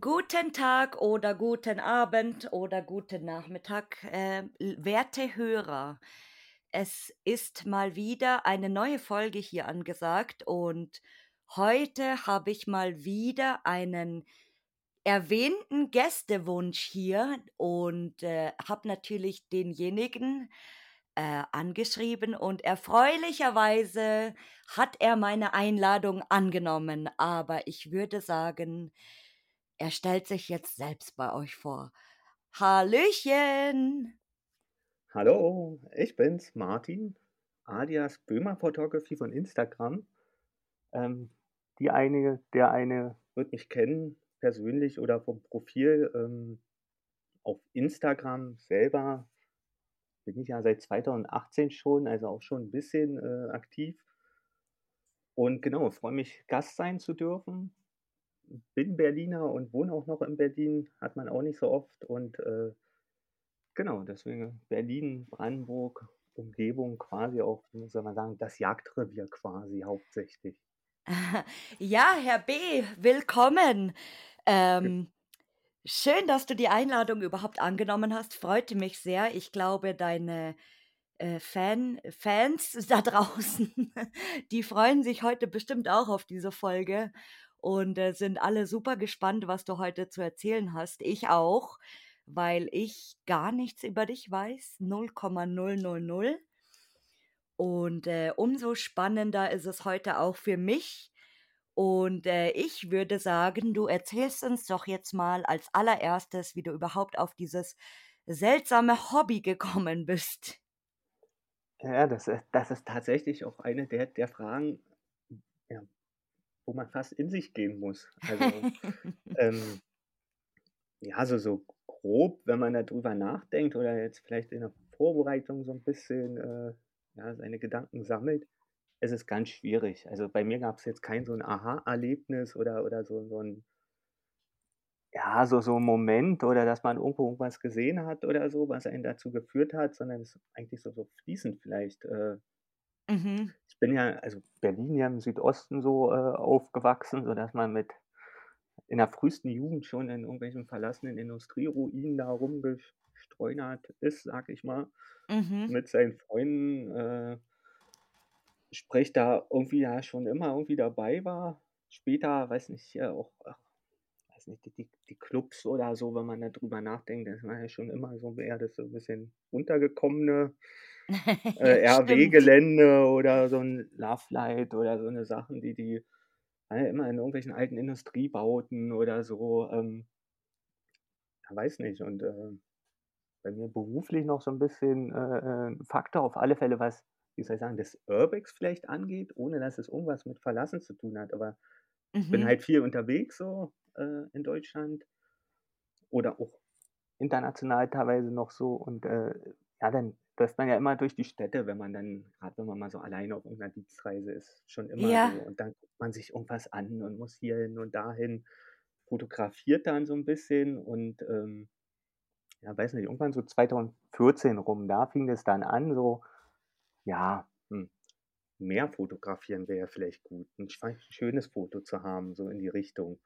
Guten Tag oder guten Abend oder guten Nachmittag, äh, werte Hörer. Es ist mal wieder eine neue Folge hier angesagt und heute habe ich mal wieder einen erwähnten Gästewunsch hier und äh, habe natürlich denjenigen äh, angeschrieben und erfreulicherweise hat er meine Einladung angenommen. Aber ich würde sagen, er stellt sich jetzt selbst bei euch vor. Hallöchen! Hallo, ich bin's, Martin, alias Böhmer Photography von Instagram. Ähm, die eine, der eine wird mich kennen, persönlich oder vom Profil. Ähm, auf Instagram selber bin ich ja seit 2018 schon, also auch schon ein bisschen äh, aktiv. Und genau, freue mich, Gast sein zu dürfen bin Berliner und wohne auch noch in Berlin, hat man auch nicht so oft. Und äh, genau, deswegen Berlin, Brandenburg, Umgebung quasi auch, muss man sagen, das Jagdrevier quasi hauptsächlich. Ja, Herr B., willkommen. Ähm, schön, dass du die Einladung überhaupt angenommen hast. Freute mich sehr. Ich glaube, deine äh, Fan, Fans da draußen, die freuen sich heute bestimmt auch auf diese Folge und äh, sind alle super gespannt, was du heute zu erzählen hast. Ich auch, weil ich gar nichts über dich weiß. 0,000. Und äh, umso spannender ist es heute auch für mich. Und äh, ich würde sagen, du erzählst uns doch jetzt mal als allererstes, wie du überhaupt auf dieses seltsame Hobby gekommen bist. Ja, das ist, das ist tatsächlich auch eine der, der Fragen, ja, wo man fast in sich gehen muss. Also, ähm, ja, so, so grob, wenn man darüber nachdenkt oder jetzt vielleicht in der Vorbereitung so ein bisschen äh, ja, seine Gedanken sammelt, es ist ganz schwierig. Also bei mir gab es jetzt kein so ein Aha-Erlebnis oder, oder so, so ein ja, so, so ein Moment oder dass man irgendwo irgendwas gesehen hat oder so, was einen dazu geführt hat, sondern es ist eigentlich so, so fließend vielleicht. Äh, Mhm. Ich bin ja, also Berlin ja im Südosten so äh, aufgewachsen, sodass man mit in der frühesten Jugend schon in irgendwelchen verlassenen Industrieruinen da rumgestreunert ist, sag ich mal, Mhm. mit seinen Freunden. Äh, sprich, da irgendwie ja schon immer irgendwie dabei war. Später, weiß nicht, ja, auch, weiß nicht, die, die, die Clubs oder so, wenn man darüber nachdenkt, das war ja schon immer so eher das so ein bisschen runtergekommene äh, RW-Gelände oder so ein Love Light oder so eine Sachen, die die äh, immer in irgendwelchen alten Industriebauten oder so, ähm, weiß nicht. Und äh, bei mir beruflich noch so ein bisschen äh, ein Faktor auf alle Fälle, was, wie soll ich sagen, das Urbex vielleicht angeht, ohne dass es irgendwas mit Verlassen zu tun hat. Aber ich bin mhm. halt viel unterwegs so äh, in Deutschland oder auch international teilweise noch so und äh, ja, dann läuft man ja immer durch die Städte, wenn man dann, gerade wenn man mal so alleine auf irgendeiner Dienstreise ist, schon immer Ja. so. Und dann guckt man sich irgendwas an und muss hier hin und dahin, fotografiert dann so ein bisschen und ähm, ja, weiß nicht, irgendwann so 2014 rum, da fing es dann an, so, ja, hm, mehr fotografieren wäre vielleicht gut. Ein schönes Foto zu haben, so in die Richtung.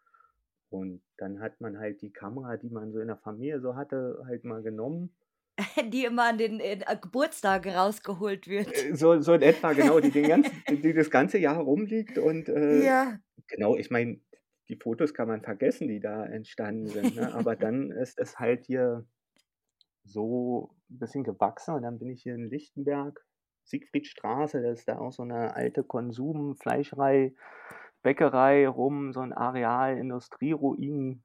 Und dann hat man halt die Kamera, die man so in der Familie so hatte, halt mal genommen die immer an den äh, Geburtstagen rausgeholt wird. Äh, so, so in etwa, genau, die, den ganzen, die das ganze Jahr rumliegt. Und äh, ja. genau, ich meine, die Fotos kann man vergessen, die da entstanden sind. Ne? Aber dann ist es halt hier so ein bisschen gewachsen. Und dann bin ich hier in Lichtenberg, Siegfriedstraße, das ist da auch so eine alte Konsumfleischerei, Bäckerei rum, so ein Areal, Industrieruinen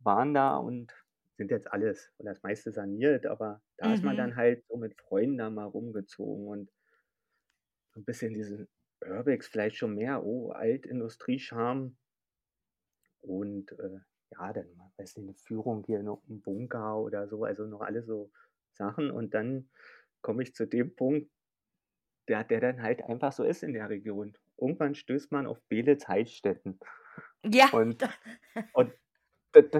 waren da und sind jetzt alles oder das meiste saniert, aber da ist man dann mhm. halt so mit Freunden da mal rumgezogen und so ein bisschen diesen Urbex vielleicht schon mehr, oh, Altindustrie-Charme und äh, ja, dann, weiß nicht, eine Führung hier noch im Bunker oder so, also noch alle so Sachen und dann komme ich zu dem Punkt, der, der dann halt einfach so ist in der Region irgendwann stößt man auf Beelitz Heilstätten. Ja. Und und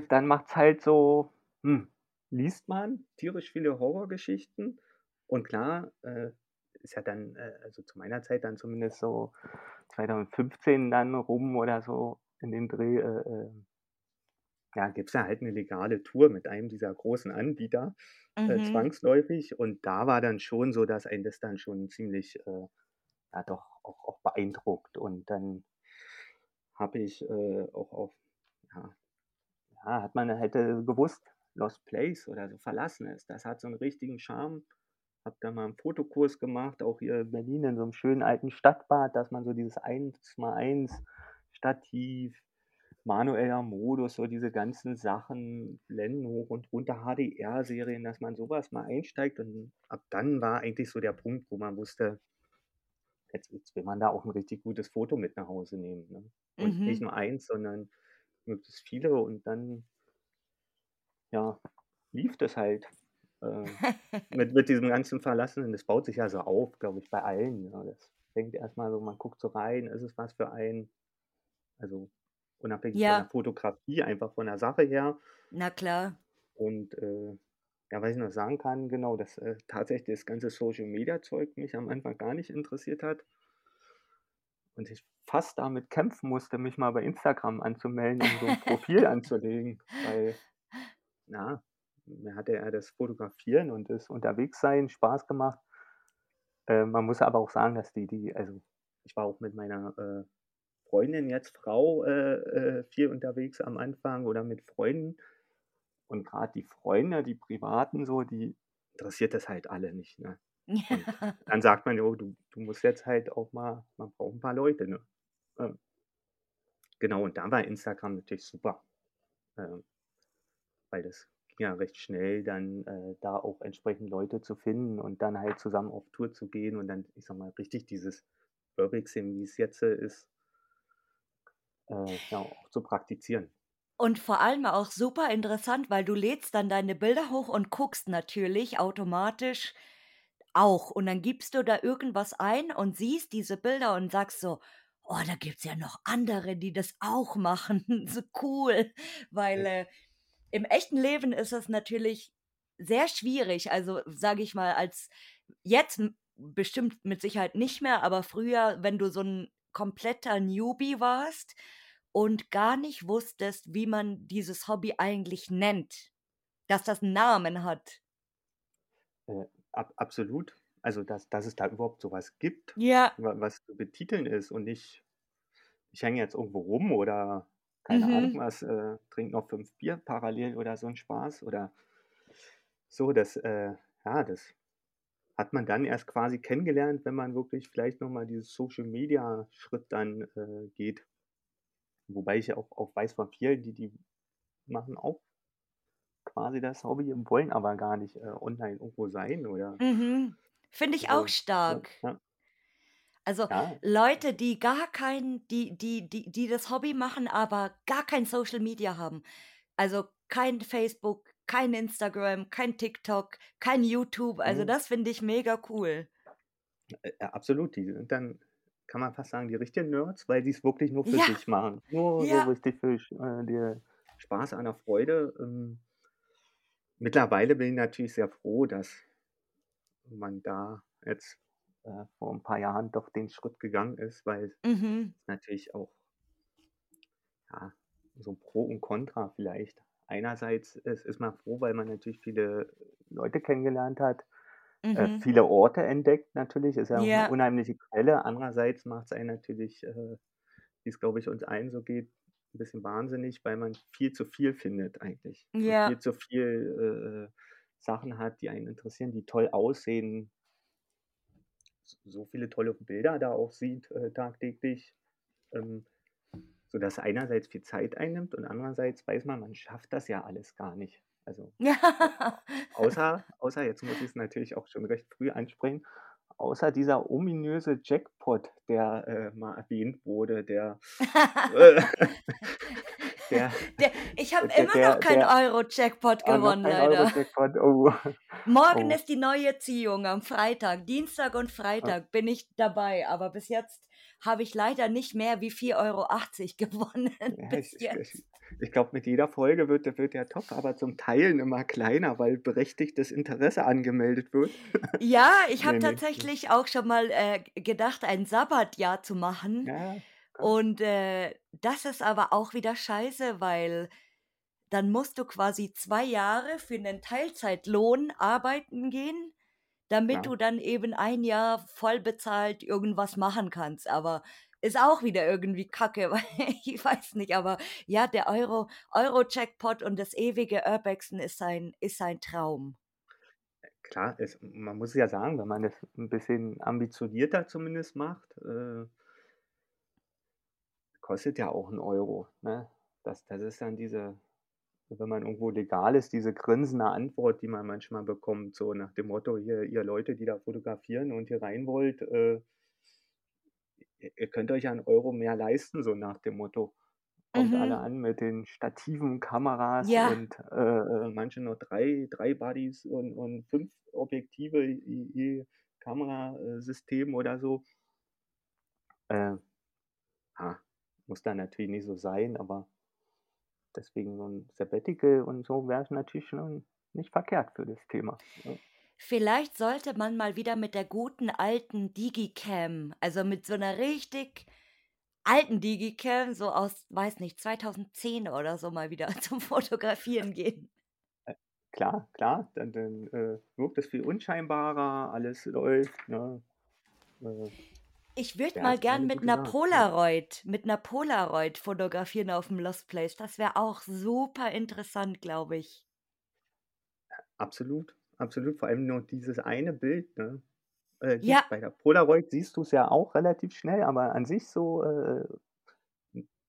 dann macht's halt so, hm, liest man tierisch viele Horrorgeschichten und klar, äh, ist ja dann, äh, also zu meiner Zeit dann zumindest so 2015 dann rum oder so in den Dreh, äh, äh ja, gibt's ja halt 'ne legale Tour mit einem dieser großen Anbieter, äh, Mhm. zwangsläufig. Und da war dann schon so, dass einen das dann schon ziemlich, äh, ja doch auch auch beeindruckt. Und dann habe ich, äh, auch auf ja ja, hat man halt, äh, gewusst, Lost Place oder so Verlassenes, das hat so 'n richtigen Charme. Habe da mal 'n Fotokurs gemacht, auch hier in Berlin in so 'nem schönen alten Stadtbad, dass man so dieses 1:1 Stativ, manueller Modus, so diese ganzen Sachen, Blenden hoch und runter, HDR-Serien, dass man so was mal einsteigt. Und ab dann war eigentlich so der Punkt, wo man wusste jetzt jetzt will man da auch 'n richtig gutes Foto mit nach Hause nehmen, ne? Und nicht Mhm. nur eins, sondern möglichst viele und dann ja, lief das halt, äh, mit mit diesem ganzen Verlassenen. Das baut sich ja so auf, glaube ich, bei allen, ja. Das fängt erst mal so man guckt so rein, ist es was für einen? Also, unabhängig von der Ja. Fotografie, einfach von der Sache her. Na klar. Und, äh, ja, was ich noch sagen kann, genau, dass, äh, tatsächlich das ganze Social-Media-Zeug mich am Anfang gar nicht interessiert hat und ich fast damit kämpfen musste, mich mal bei Instagram anzumelden, um so 'n Profil anzulegen, weil, ja, mir hat ja das Fotografieren und das Unterwegssein Spaß gemacht. Äh, man muss aber auch sagen, dass die die also, ich war auch mit meiner, äh, Freundin, jetzt Frau, äh, äh, viel unterwegs am Anfang oder mit Freunden. Und grad die Freunde, die Privaten so, die interessiert das halt alle nicht, ne? Dann sagt man: „Jo, du du musst jetzt halt auch mal man braucht 'n paar Leute, ne?“ Ähm. Genau, und da war Instagram natürlich super. Ähm, weil das ging ja recht schnell dann, äh, da auch entsprechend Leute zu finden und dann halt zusammen auf Tour zu gehen und dann, ich sage mal, richtig dieses Urbexing, wie's jetzt ist äh, ja, auch zu praktizieren. Und vor allem auch super interessant, weil du lädst dann deine Bilder hoch und guckst natürlich automatisch auch. Und dann gibst du da irgendwas ein und siehst diese Bilder und sagst so: „Oh, da gibt's ja noch andere, die das auch machen, so cool.“ Weil, äh, im echten Leben ist es natürlich sehr schwierig, also, sage ich mal, als jetzt bestimmt mit Sicherheit nicht mehr, aber früher, wenn du so 'n kompletter Newbie warst und gar nicht wusstest, wie man dieses Hobby eigentlich nennt, dass das 'n Namen hat. Äh, ab absolut. Also, dass dass es da überhaupt so was gibt, Ja. wa was zu betiteln ist und nicht ich hänge jetzt irgendwo rum oder keine Ahnung Mhm. was, äh, trinke noch 5 Bier parallel oder so 'n Spaß oder so, das, äh ja, das hat man dann erst quasi kennengelernt, wenn man wirklich vielleicht noch mal dieses Social-Media-Schritt dann, äh, geht. Wobei ich ja auch auch weiß von vielen, die die machen auch quasi das Hobby und wollen aber gar nicht, äh, online irgendwo sein oder Mhm. Finde ich auch so, ja, stark. ja. Also, Ja. Leute, die gar kein die die die die das Hobby machen, aber gar kein Social Media haben. Also, kein Facebook, kein Instagram, kein TikTok, kein YouTube. Also, Mhm. das finde ich mega cool. Ja, absolut. Die sind dann, kann man fast sagen, die richtigen Nerds, weil die's wirklich nur für Ja, sich machen. Nur so ja. richtig für äh, der Spaß an der Freude. Ähm mittlerweile bin ich natürlich sehr froh, dass man da jetzt, äh, vor 'n paar Jahren doch den Schritt gegangen ist, weil Mhm. natürlich auch ja, so Pro und Contra vielleicht. Einerseits ist ist man froh, weil man natürlich viele Leute kennengelernt hat, Mhm. viele Orte entdeckt natürlich, ist ja Ja. unheimliche Quelle. Andererseits macht's einen natürlich, äh, wie's, glaube ich, uns allen so geht, 'n bisschen wahnsinnig, weil man viel zu viel findet eigentlich und viel Ja. zu viel, äh, Sachen hat, die einen interessieren, die toll aussehen. So viele tolle Bilder da auch sieht, äh, tagtäglich, ähm, sodass einerseits viel Zeit einnimmt und andererseits weiß man, man schafft das ja alles gar nicht. Also, au außer außer jetzt muss ich's natürlich auch schon recht früh ansprechen, außer dieser ominöse Jackpot, der, äh, mal erwähnt wurde, der, äh der Der ich habe immer der noch keinen Euro-Jackpot gewonnen, leider. Euro-Jackpot, oh. Morgen Oh. ist die neue Ziehung am Freitag. Dienstag und. Freitag bin ich dabei, aber bis jetzt habe ich leider nicht mehr wie 4,80 Euro gewonnen Ja, ich ich ich glaube, mit jeder Folge wird der wird der Topf aber zum Teilen immer kleiner, weil berechtigtes Interesse angemeldet wird. Ja, ich habe Ne, ne, ne. tatsächlich auch schon mal, äh, gedacht, ein Sabbatjahr zu machen. Ja. Und, äh, das ist aber auch wieder scheiße, weil dann musst du quasi 2 Jahre für 'nen Teilzeitlohn arbeiten gehen, damit Klar. du dann eben ein Jahr vollbezahlt irgendwas machen kannst. Aber ist auch wieder irgendwie Kacke, weil ich weiß nicht, aber ja, der Euro Euro-Jackpot und das ewige Urbexen ist ein ist ein Traum. Klar, es man muss ja sagen, wenn man das 'n bisschen ambitionierter zumindest macht, äh kostet ja auch 'n Euro, ne? Das das ist dann diese wenn man irgendwo legal ist, diese grinsende Antwort, die man manchmal bekommt, so nach dem Motto: „Hier, ihr Leute, die da fotografieren und hier rein wollt, äh ihr könnt euch ja 'n Euro mehr leisten“, so nach dem Motto. Kommt alle Mhm. an mit den Stativen, Kameras Ja. und, äh, äh, manche noch 3 3 Buddies und und 5 Objektive je je Kamera äh, System oder so. Äh, ja, muss dann natürlich nicht so sein, aber deswegen so 'n Sabbatical und so wäre natürlich schon nicht verkehrt für das Thema, ja. Vielleicht sollte man mal wieder mit der guten alten Digicam, also mit so 'ner richtig alten Digicam, so aus, weiß nicht, 2010 oder so mal wieder zum Fotografieren gehen. Äh, klar, klar, dann dann, äh, wirkt es viel unscheinbarer, alles läuft, ne? Äh Ich würde ja, mal gern mit gute 'ner Sache, ja. Polaroid mit 'ner Polaroid fotografieren auf'm Lost Place. Das wäre auch super interessant, glaube ich. Absolut, absolut, vor allem nur dieses eine Bild, ne? Äh, Ja. bei der Polaroid siehst du's ja auch relativ schnell, aber an sich so, äh,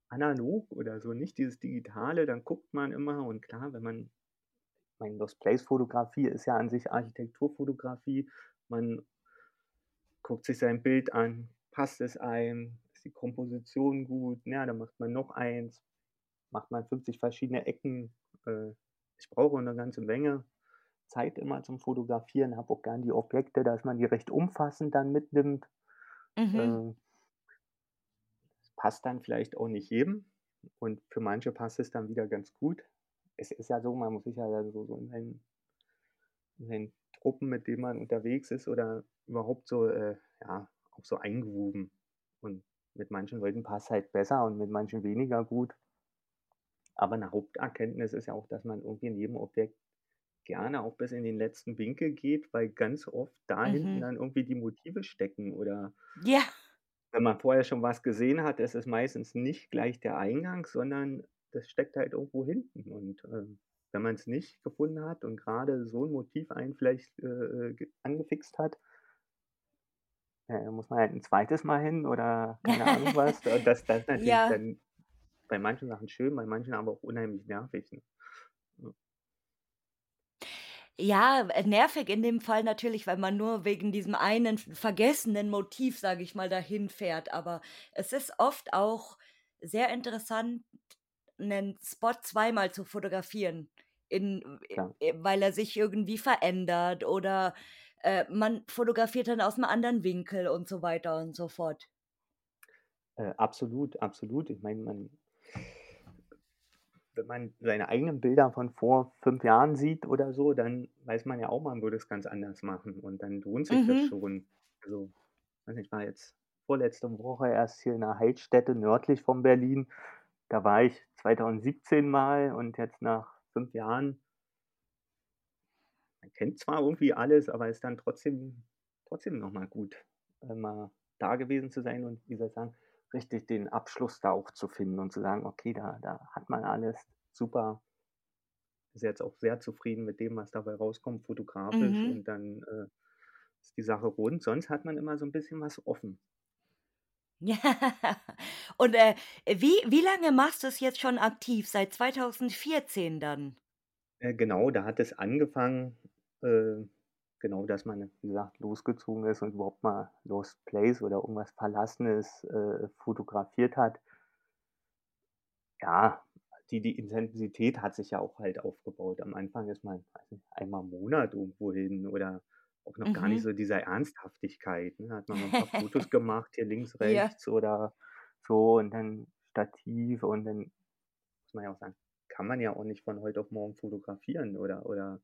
analog oder so, nicht dieses Digitale, dann guckt man immer und klar, wenn man meine, Lost Place Fotografie ist ja an sich Architekturfotografie. Man guckt sich sein Bild an, passt es einem, ist die Komposition gut, ja, dann macht man noch eins, macht man 50 verschiedene Ecken. Äh, ich brauche 'ne ganze Menge Zeit immer zum Fotografieren, habe auch gern die Objekte, dass man die recht umfassend dann mitnimmt. Mhm. Äh passt dann vielleicht auch nicht jedem und für manche passt es dann wieder ganz gut. Es ist ja so, man muss sich ja dann so so in seinen in seinen Truppen, mit denen man unterwegs ist oder überhaupt so, äh, ja, auch so eingrooven. Und mit manchen Leuten passt's halt besser und mit manchen weniger gut. Aber 'ne Haupterkenntnis ist ja auch, dass man irgendwie in jedem Objekt gerne auch bis in den letzten Winkel geht, weil ganz oft da hinten Mhm. dann irgendwie die Motive stecken oder Ja. wenn man vorher schon was gesehen hat, ist es meistens nicht gleich der Eingang, sondern das steckt halt irgendwo hinten. Und, ähm, wenn man's nicht gefunden hat und grade so 'n Motiv einen vielleicht, äh, äh, ge angefixt hat da muss man halt 'n 2. Mal hin oder keine Ahnung was. Und das das ist natürlich Ja. dann bei manchen Sachen schön, bei manchen aber auch unheimlich nervig, ne? Ja. Äh, nervig in dem Fall natürlich, weil man nur wegen diesem einen vergessenen Motiv, sage ich mal, dahin fährt. Aber es ist oft auch sehr interessant, 'nen Spot zweimal zu fotografieren, in w Klar. äh, weil er sich irgendwie verändert oder, äh, man fotografiert dann aus'm anderen Winkel und so weiter und so fort. Äh, absolut, absolut. Ich meine, man wenn man seine eigenen Bilder von vor 5 Jahren sieht oder so, dann weiß man ja auch, man würde es ganz anders machen und dann lohnt sich das Mhm. schon. Also, weiß nicht, ich war jetzt vorletzte Woche erst hier in 'ner Heilstätte nördlich von Berlin. Da war ich 2017 mal und jetzt nach 5 Jahren man kennt zwar irgendwie alles, aber ist dann trotzdem trotzdem noch mal gut, äh, mal da gewesen zu sein und wie soll ich sagen, richtig den Abschluss da auch zu finden und zu sagen: „Okay, da da hat man alles super.“ Bis jetzt auch sehr zufrieden mit dem, was dabei rauskommt fotografisch Mhm. und dann, äh, ist die Sache rund. Sonst hat man immer so 'n bisschen was offen. Ja. Und, äh, wie wie lange machst du's jetzt schon aktiv? Seit 2014 dann? Äh, genau, da hat es angefangen, äh, genau, dass man, wie gesagt, losgezogen ist und überhaupt mal Lost Place oder irgendwas Verlassenes, äh, fotografiert hat. Ja, die die Intensität hat sich ja auch halt aufgebaut. Am Anfang ist man, einmal im Monat irgendwo hin oder auch noch gar nicht Mhm. so dieser Ernsthaftigkeit, ne? Hat man so 'n paar Fotos gemacht, hier links, Ja. rechts oder so und dann Stativ und dann muss man ja auch sagen, kann man ja auch nicht von heute auf morgen fotografieren oder oder,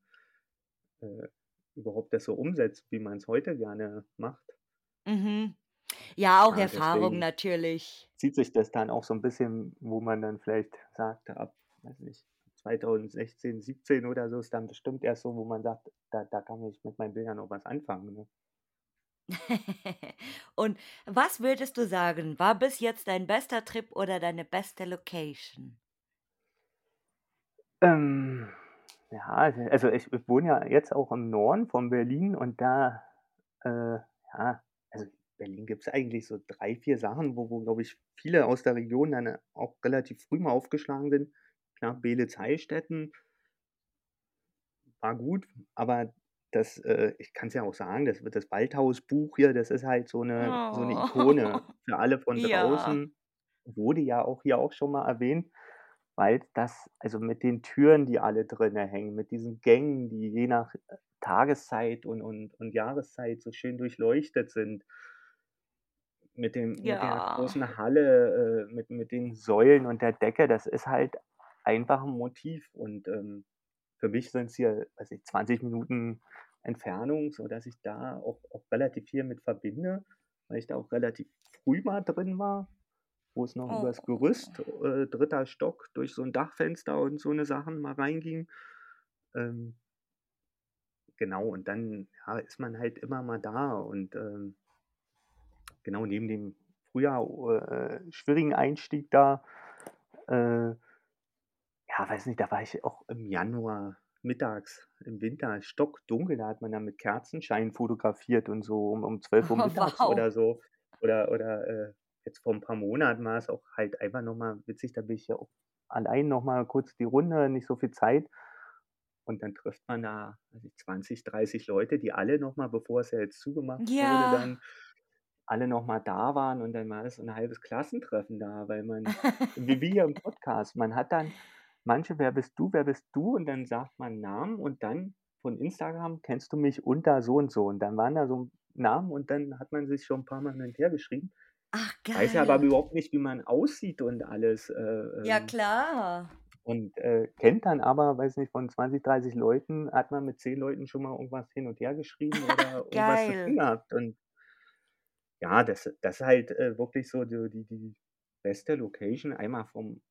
äh, überhaupt das so umsetzen, wie man's heute gerne macht. Mhm. Ja, auch Ja, Erfahrung natürlich. zieht sich das dann auch so 'n bisschen, wo man dann vielleicht sagt, ab, weiß nicht, 2016, 17 oder so ist dann bestimmt erst so, wo man sagt: „Da da kann ich mit meinen Bildern auch was anfangen“, ne? Und was würdest du sagen, war bis jetzt dein bester Trip oder deine beste Location? Ähm, ja, also also ich ich wohne ja jetzt auch im Norden von Berlin und da, äh, ja also Berlin gibt's eigentlich so 3, 4 Sachen, wo wo, glaube ich, viele aus der Region dann, auch relativ früh mal aufgeschlagen sind. Klar, Beelitz-Heilstätten war gut, aber das, äh ich kann's ja auch sagen, das das Waldhaus-Buch hier, das ist halt so 'ne so 'ne Oh. Ikone für alle von Ja. draußen. Wurde ja auch hier auch schon mal erwähnt, weil das also mit den Türen, die alle drinnen hängen, mit diesen Gängen, die je nach, Tageszeit und und und Jahreszeit so schön durchleuchtet sind mit dem mit der Ja. großen Halle, äh, mit mit den Säulen und der Decke, das ist halt einfach 'n Motiv und, ähm, für mich sind's hier, weiß nicht, 20 Minuten Entfernung, sodass ich da auch auch relativ viel mit verbinde, weil ich da auch relativ früh mal drin war, wo es noch übers Oh. Gerüst, äh, 3. Stock durch so 'n Dachfenster und so 'ne Sachen mal reinging. Ähm genau, und dann, ja, ist man halt immer mal da und, ähm genau, neben dem früher, äh, schwierigen Einstieg da, äh ja, weiß nicht, da war ich auch im Januar mittags im Winter stockdunkel, da hat man dann mit Kerzenschein fotografiert und so um um 12:00 Oh, mittags wow. oder so. Oder oder, äh, jetzt vor 'n paar Monaten war es auch halt einfach noch mal witzig, da bin ich ja auch allein noch mal kurz die Runde, nicht so viel Zeit. Und dann trifft man da, weiß nicht, 20, 30 Leute, die alle noch mal, bevor es ja jetzt zugemacht wurde Ja. dann, alle noch mal da waren und dann war das so 'n halbes Klassentreffen da, weil man wie wie hier im Podcast, man hat dann manche: „Wer bist du? Wer bist du?“ Und dann sagt man Namen und dann von Instagram: „Kennst du mich unter so und so?“ Und dann waren da so Namen und dann hat man sich schon 'n paarmal hin und her geschrieben. Ach, Weiß ja aber geil. überhaupt nicht, wie man aussieht und alles, äh, Ja, ähm klar. und, äh, kennt dann aber, weiß nicht, von 20, 30 Leuten hat man mit 10 Leuten schon mal irgendwas hin und her geschrieben oder irgendwas zu tun Geil. gehabt und ja, das das ist halt, äh, wirklich so so die die beste Location, einmal vom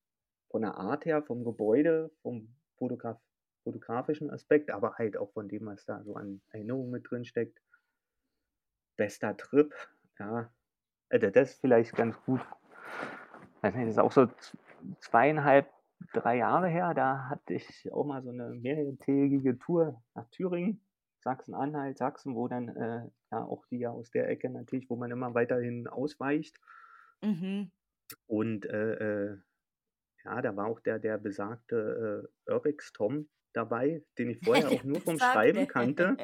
von der Art her, vom Gebäude, vom Fotograf fotografischen Aspekt, aber halt auch von dem, was da so an Erinnerungen mit drinsteckt. Bester Trip, ja, d das ist vielleicht ganz gut. Das ist auch so z 2 1/2, 3 Jahre her, da hatte ich auch mal so 'ne mehrtägige Tour nach Thüringen, Sachsen-Anhalt, Sachsen, wo dann, äh, ja auch die aus der Ecke natürlich, wo man immer weiterhin ausweicht. Mhm. Und, äh, äh, ja, da war auch der der besagte, äh, Urbix Tom dabei, den ich vorher auch nur vom Schreiben kannte.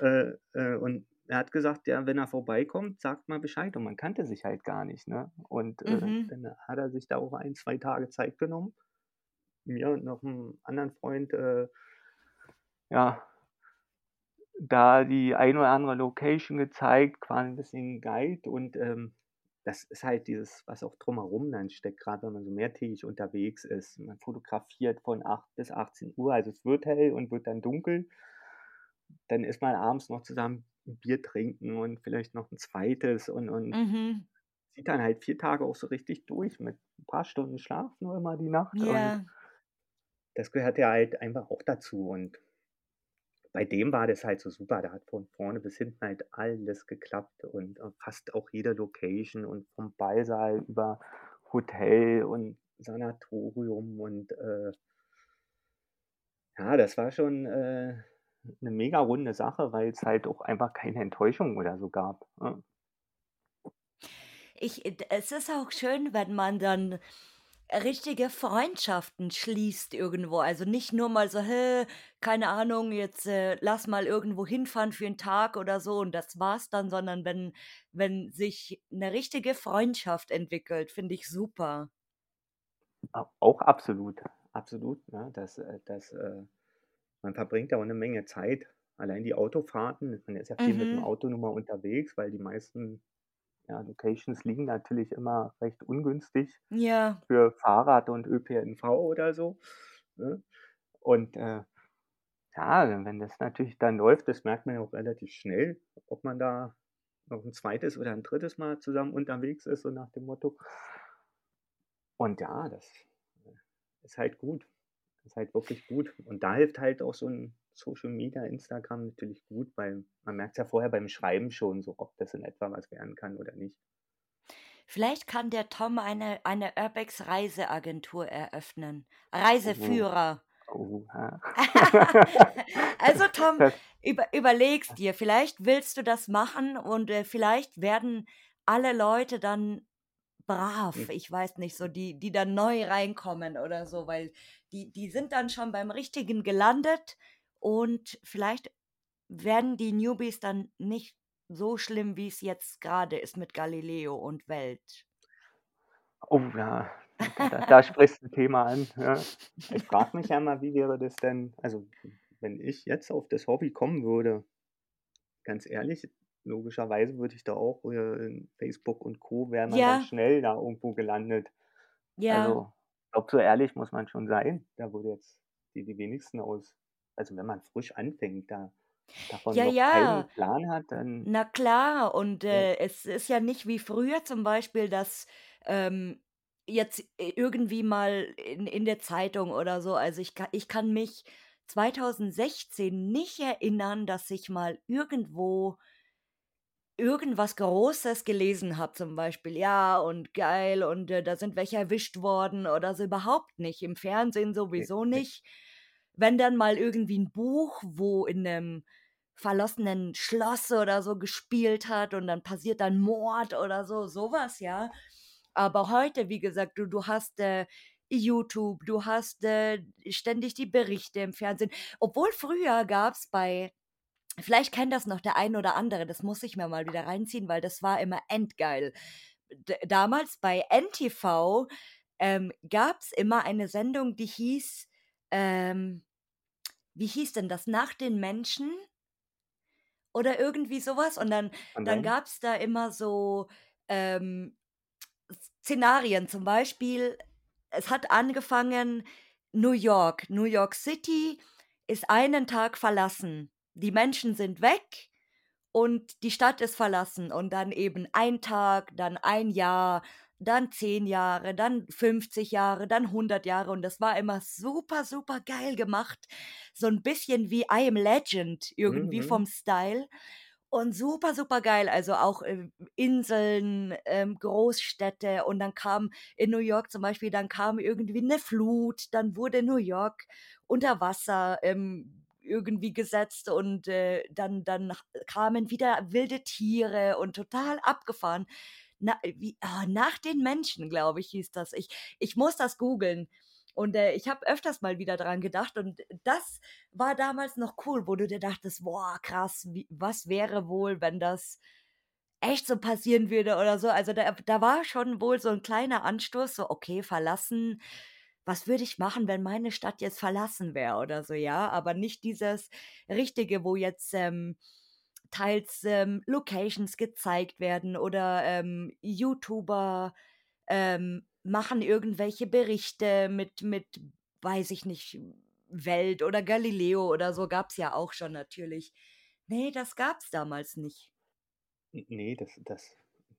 Äh, äh, und er hat gesagt, ja, wenn er vorbeikommt, sagt mal Bescheid und man kannte sich halt gar nicht, ne? Und, äh, Mhm. dann hat er sich da auch 1, 2 Tage Zeit genommen, mir und noch 'n anderen Freund, äh ja da die ein oder andere Location gezeigt, quasi 'n bisschen Guide und, ähm, das ist halt dieses, was auch drumherum dann steckt, grad wenn man so mehrtägig unterwegs ist. Man fotografiert von 8 bis 18:00, also es wird hell und wird dann dunkel. Dann ist man abends noch zusammen 'n Bier trinken und vielleicht noch 'n 2. und und Mhm. zieht dann halt 4 Tage auch so richtig durch mit 'n paar Stunden Schlaf nur immer die Nacht und Ja. das gehört ja halt einfach auch dazu und bei dem war das halt so super. Der hat von vorne bis hinten halt alles geklappt und, äh, fast auch jede Location und vom Ballsaal über Hotel und Sanatorium und, äh ja, das war schon, äh, 'ne mega runde Sache, weil's halt auch einfach keine Enttäuschung oder so gab, ne? Ich es ist auch schön, wenn man dann richtige Freundschaften schließt irgendwo. Also nicht nur mal so: „Hä, keine Ahnung, jetzt, äh, lass mal irgendwo hinfahren für 'n Tag oder so und das war's dann“, sondern wenn wenn sich 'ne richtige Freundschaft entwickelt, finde ich super. Auch absolut, absolut, ne? Das, äh das, äh man verbringt ja auch 'ne Menge Zeit allein die Autofahrten, man ist ja viel mit dem Mhm. Auto nun mal unterwegs, weil die meisten, ja, Locations liegen natürlich immer recht ungünstig Ja. für Fahrrad und ÖPNV oder so, ne? Und, äh, ja, wenn das natürlich dann läuft, das merkt man ja auch relativ schnell, ob man da noch 'n 2. oder 'n 3. Mal zusammen unterwegs ist, so nach dem Motto. Und ja, das, äh, ist halt gut. Ist halt wirklich gut. Und da hilft halt auch so 'n Social Media, Instagram natürlich gut, weil man merkt's ja vorher beim Schreiben schon so, ob das in etwa was werden kann oder nicht. Vielleicht kann der Tom eine eine Urbex-Reiseagentur eröffnen. Oh. Reiseführer. Oha. Also, Tom, über überleg's dir. Vielleicht willst du das machen und, äh, vielleicht werden alle Leute dann brav. Hm. Ich weiß nicht, so die die dann neu reinkommen oder so, weil die die sind dann schon beim Richtigen gelandet und vielleicht werden die Newbies dann nicht so schlimm, wie's jetzt grade ist mit Galileo und Welt. Oh ja, da da sprichst 'n Thema an, ja. Ich frage mich ja mal, wie wäre das denn also, wenn ich jetzt auf das Hobby kommen würde ganz ehrlich, logischerweise würde ich da auch, äh, in Facebook und Co. wäre man dann Ja. schnell da irgendwo gelandet. Ja. Also, glaube, so ehrlich muss man schon sein. Da würde jetzt die die wenigsten aus also, wenn man frisch anfängt, da davon Ja, noch keinen ja. Plan hat, dann Na klar, und, Ja. äh, es ist ja nicht wie früher zum Beispiel, dass, ähm, jetzt irgendwie mal in in der Zeitung oder so also, ich ka ich kann mich 2016 nicht erinnern, dass ich mal irgendwo irgendwas Großes gelesen habe, zum Beispiel, ja, und geil und, äh, da sind welche erwischt worden oder so, überhaupt nicht. Im Fernsehen sowieso nicht. Wenn dann mal irgendwie 'n Buch, wo in 'nem verlassenen Schloss oder so gespielt hat und dann passiert da 'n Mord oder so, so was, ja. Aber heute, wie gesagt, du du hast, äh, YouTube, du hast, äh, ständig die Berichte im Fernsehen. Obwohl früher gab's bei vielleicht kennt das noch der ein oder andere, das muss ich mir mal wieder reinziehen, weil das war immer endgeil. D damals bei NTV, ähm, gab's immer eine Sendung, die hieß, ähm wie hieß denn das? „Nach den Menschen?“ Oder irgendwie so was und dann Kann dann sein. gab's da immer so, ähm, Szenarien, zum Beispiel, es hat angefangen New York. New York City ist einen Tag verlassen. Die Menschen sind weg und die Stadt ist verlassen und dann eben 1 Tag, dann 1 Jahr, dann 10 Jahre, dann 50 Jahre, dann 100 Jahre und das war immer super, supergeil gemacht. So 'n bisschen wie I Am Legend irgendwie mhm. vom Style und super, supergeil. Also, auch, äh, Inseln, ähm, Großstädte und dann kam in New York zum Beispiel dann kam irgendwie 'ne Flut, dann wurde New York unter Wasser, ähm, irgendwie gesetzt und, äh, dann dann ha kamen wieder wilde Tiere und total abgefahren. Na wie ah, „Nach den Menschen“, glaube ich, hieß das. Ich ich muss das googeln und, äh, ich habe öfters mal wieder dran gedacht und das war damals noch cool, wo du dir dachtest: „Boah, krass, wie was wäre wohl, wenn das echt so passieren würde oder so?“ Also, da da war schon wohl so 'n kleiner Anstoß, so: „Okay, verlassen. Was würde ich machen, wenn meine Stadt jetzt verlassen wäre?“ Oder so, ja, aber nicht dieses Richtige, wo jetzt, ähm, teils, ähm, Locations gezeigt werden oder, ähm, YouTuber, ähm, machen irgendwelche Berichte mit mit, weiß ich nicht, Welt oder Galileo oder so, gab's ja auch schon natürlich. Ne, das gab's damals nicht. N ne, das das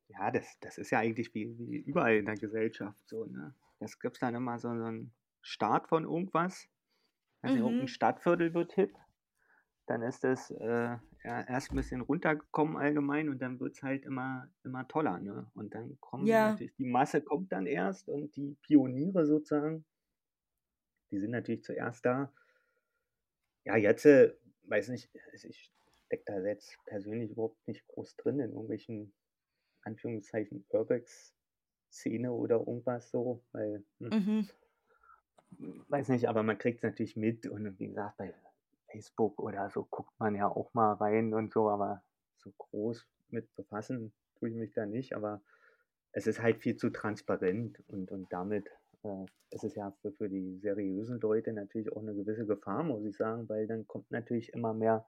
ja, das das ist ja eigentlich wie wie überall in der Gesellschaft so, ne? Es gibt dann immer so so 'n Start von irgendwas. 'n Mhm. Stadtviertel wird hip, dann ist das, äh, ja, erst 'n bisschen runtergekommen allgemein und dann wird's halt immer immer toller, ne? Und dann kommen Ja. natürlich die Masse kommt dann erst und die Pioniere sozusagen die sind natürlich zuerst da. Ja, jetzt, äh, weiß nicht, ich stecke da jetzt persönlich überhaupt nicht groß drin in irgendwelchen Anführungszeichen Urbex-Szene oder irgendwas so, weil, hm Mhm. weiß nicht, aber man kriegt's natürlich mit und wie gesagt, bei Facebook oder so guckt man ja auch mal rein und so, aber so groß mit befassen tue ich mich da nicht, aber es ist halt viel zu transparent und und damit, äh, ist es ja für für die seriösen Leute natürlich auch 'ne gewisse Gefahr, muss ich sagen, weil dann kommt natürlich immer mehr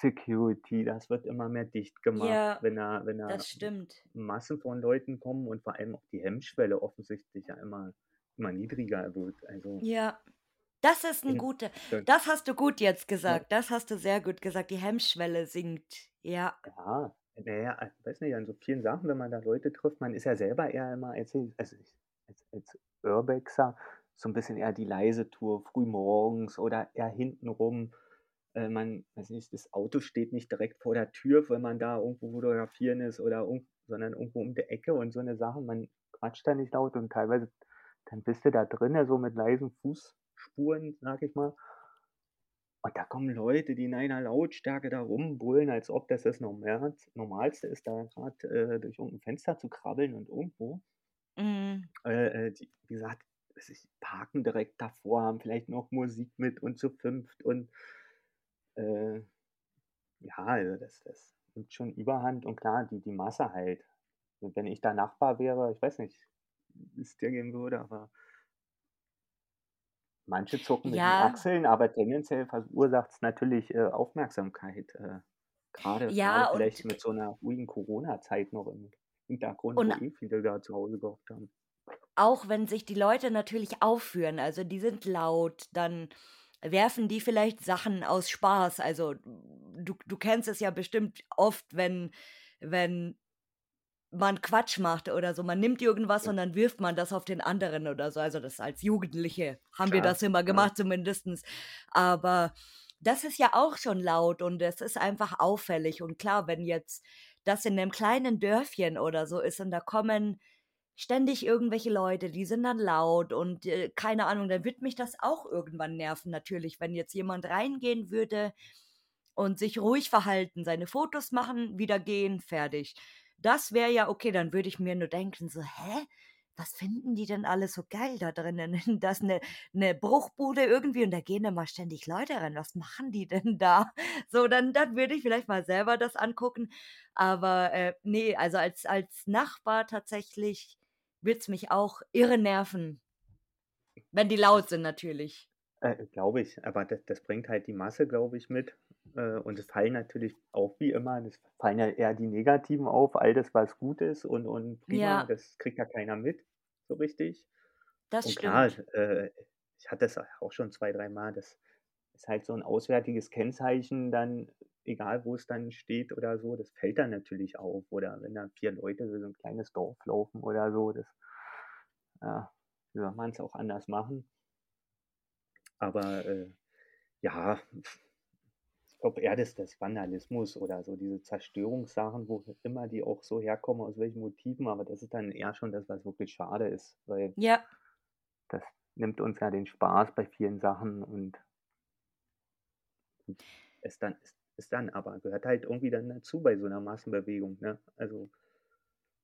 Security, das wird immer mehr dicht gemacht, Ja, wenn da wenn da das stimmt. Massen von Leuten kommen und vor allem auch die Hemmschwelle offensichtlich ja immer immer niedriger wird. Also Ja, das ist 'n in guter das hast du gut jetzt gesagt. Das hast du sehr gut gesagt. Die Hemmschwelle sinkt. Ja. ja, na ja, äh, weiß nicht, an so vielen Sachen, wenn man da Leute trifft man ist ja selber eher immer als ich also ich als als Urbexer so 'n bisschen eher die leise Tour, früh morgens oder eher hintenrum. Äh, man weiß nicht, das Auto steht nicht direkt vor der Tür, wenn man da irgendwo fotografieren ist oder sondern irgendwo um die Ecke und so 'ne Sachen. Man quatscht da nicht laut und teilweise dann bist du da drinnen so mit leisen Fußspuren, sage ich mal. Und da kommen Leute, die in einer Lautstärke da rumbrüllen, als ob das das Normals Normalste ist, da grad, äh, durch irgend 'n Fenster zu krabbeln und irgendwo. Mhm. Äh, äh, die wie gesagt, weiß ich, parken direkt davor, haben vielleicht noch Musik mit und zu fünft und, äh, ja, also das das nimmt schon Überhand und klar, die die Masse halt. Und wenn ich da Nachbar wäre, ich weiß nicht, wie's dir gehen würde, aber manche zucken mit den Achseln, aber tendenziell verursacht's natürlich, äh, Aufmerksamkeit, äh, grade ja vielleicht mit so 'ner ruhigen Corona-Zeit noch im Hintergrund, und wo eh viele da zu Hause gehockt haben. auch wenn sich die Leute natürlich aufführen, also die sind laut, dann werfen die vielleicht Sachen aus Spaß. Also, du du kennst es ja bestimmt oft, wenn wenn man Quatsch macht oder so. Man nimmt irgendwas Ja, und dann wirft man das auf den anderen oder so. Also, das als Jugendliche haben wir klar, das immer ja, gemacht zumindestens. Aber das ist ja auch schon laut und es ist einfach auffällig. Und klar, wenn jetzt das in 'nem kleinen Dörfchen oder so ist und da kommen ständig irgendwelche Leute, die sind dann laut und, äh, keine Ahnung, dann wird mich das auch irgendwann nerven natürlich, wenn jetzt jemand reingehen würde und sich ruhig verhalten, seine Fotos machen, wieder gehen, fertig. Das wäre ja okay, dann würde ich mir nur denken so: „Hä, was finden die denn alle so geil da drinnen? Das ist 'ne 'ne Bruchbude irgendwie und da gehen immer ständig Leute rein. Was machen die denn da?“ So, dann dann würde ich vielleicht mal selber das angucken. Aber, äh, ne, also als als Nachbar tatsächlich wird's mich auch irre nerven, wenn die laut sind natürlich. Äh, glaube ich, aber das das bringt halt die Masse, glaube ich, mit. Äh, und es fallen natürlich auch wie immer es fallen ja eher die Negativen auf, all das, was gut ist und und prima, Ja, das kriegt ja keiner mit so richtig. das Und klar, stimmt. äh, ich hatte das auch schon zwei dreimal, das ist halt so 'n auswärtiges Kennzeichen dann, egal wo es dann steht oder so, das fällt dann natürlich auf. Oder wenn da 4 Leute so 'n kleines Dorf laufen oder so, das ja, soll man's auch anders machen? Aber, äh, ja, glaube eher, dass das Vandalismus oder so diese Zerstörungssachen, wo immer die auch so herkommen, aus welchen Motiven, aber das ist dann eher schon das, was wirklich schade ist, weil Ja. das nimmt uns ja den Spaß bei vielen Sachen und ist dann ist ist dann aber gehört halt irgendwie dann dazu bei so 'ner Massenbewegung, ne? Also,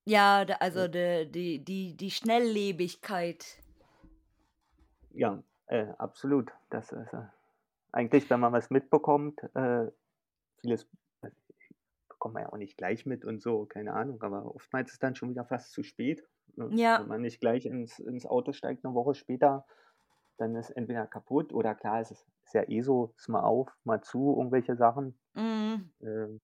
Ja, also de die die die Schnelllebigkeit. ja, äh, absolut. Das ist, äh eigentlich, wenn man was mitbekommt, äh, vieles also, bekommt man ja auch nicht gleich mit und so, keine Ahnung, aber oftmals ist dann schon wieder fast zu spät, ne? Wenn Ja, man nicht gleich ins ins Auto steigt 'ne Woche später, dann ist entweder kaputt oder klar, es ist ist ja eh so, ist mal auf, mal zu, irgendwelche Sachen. mhm. Ähm,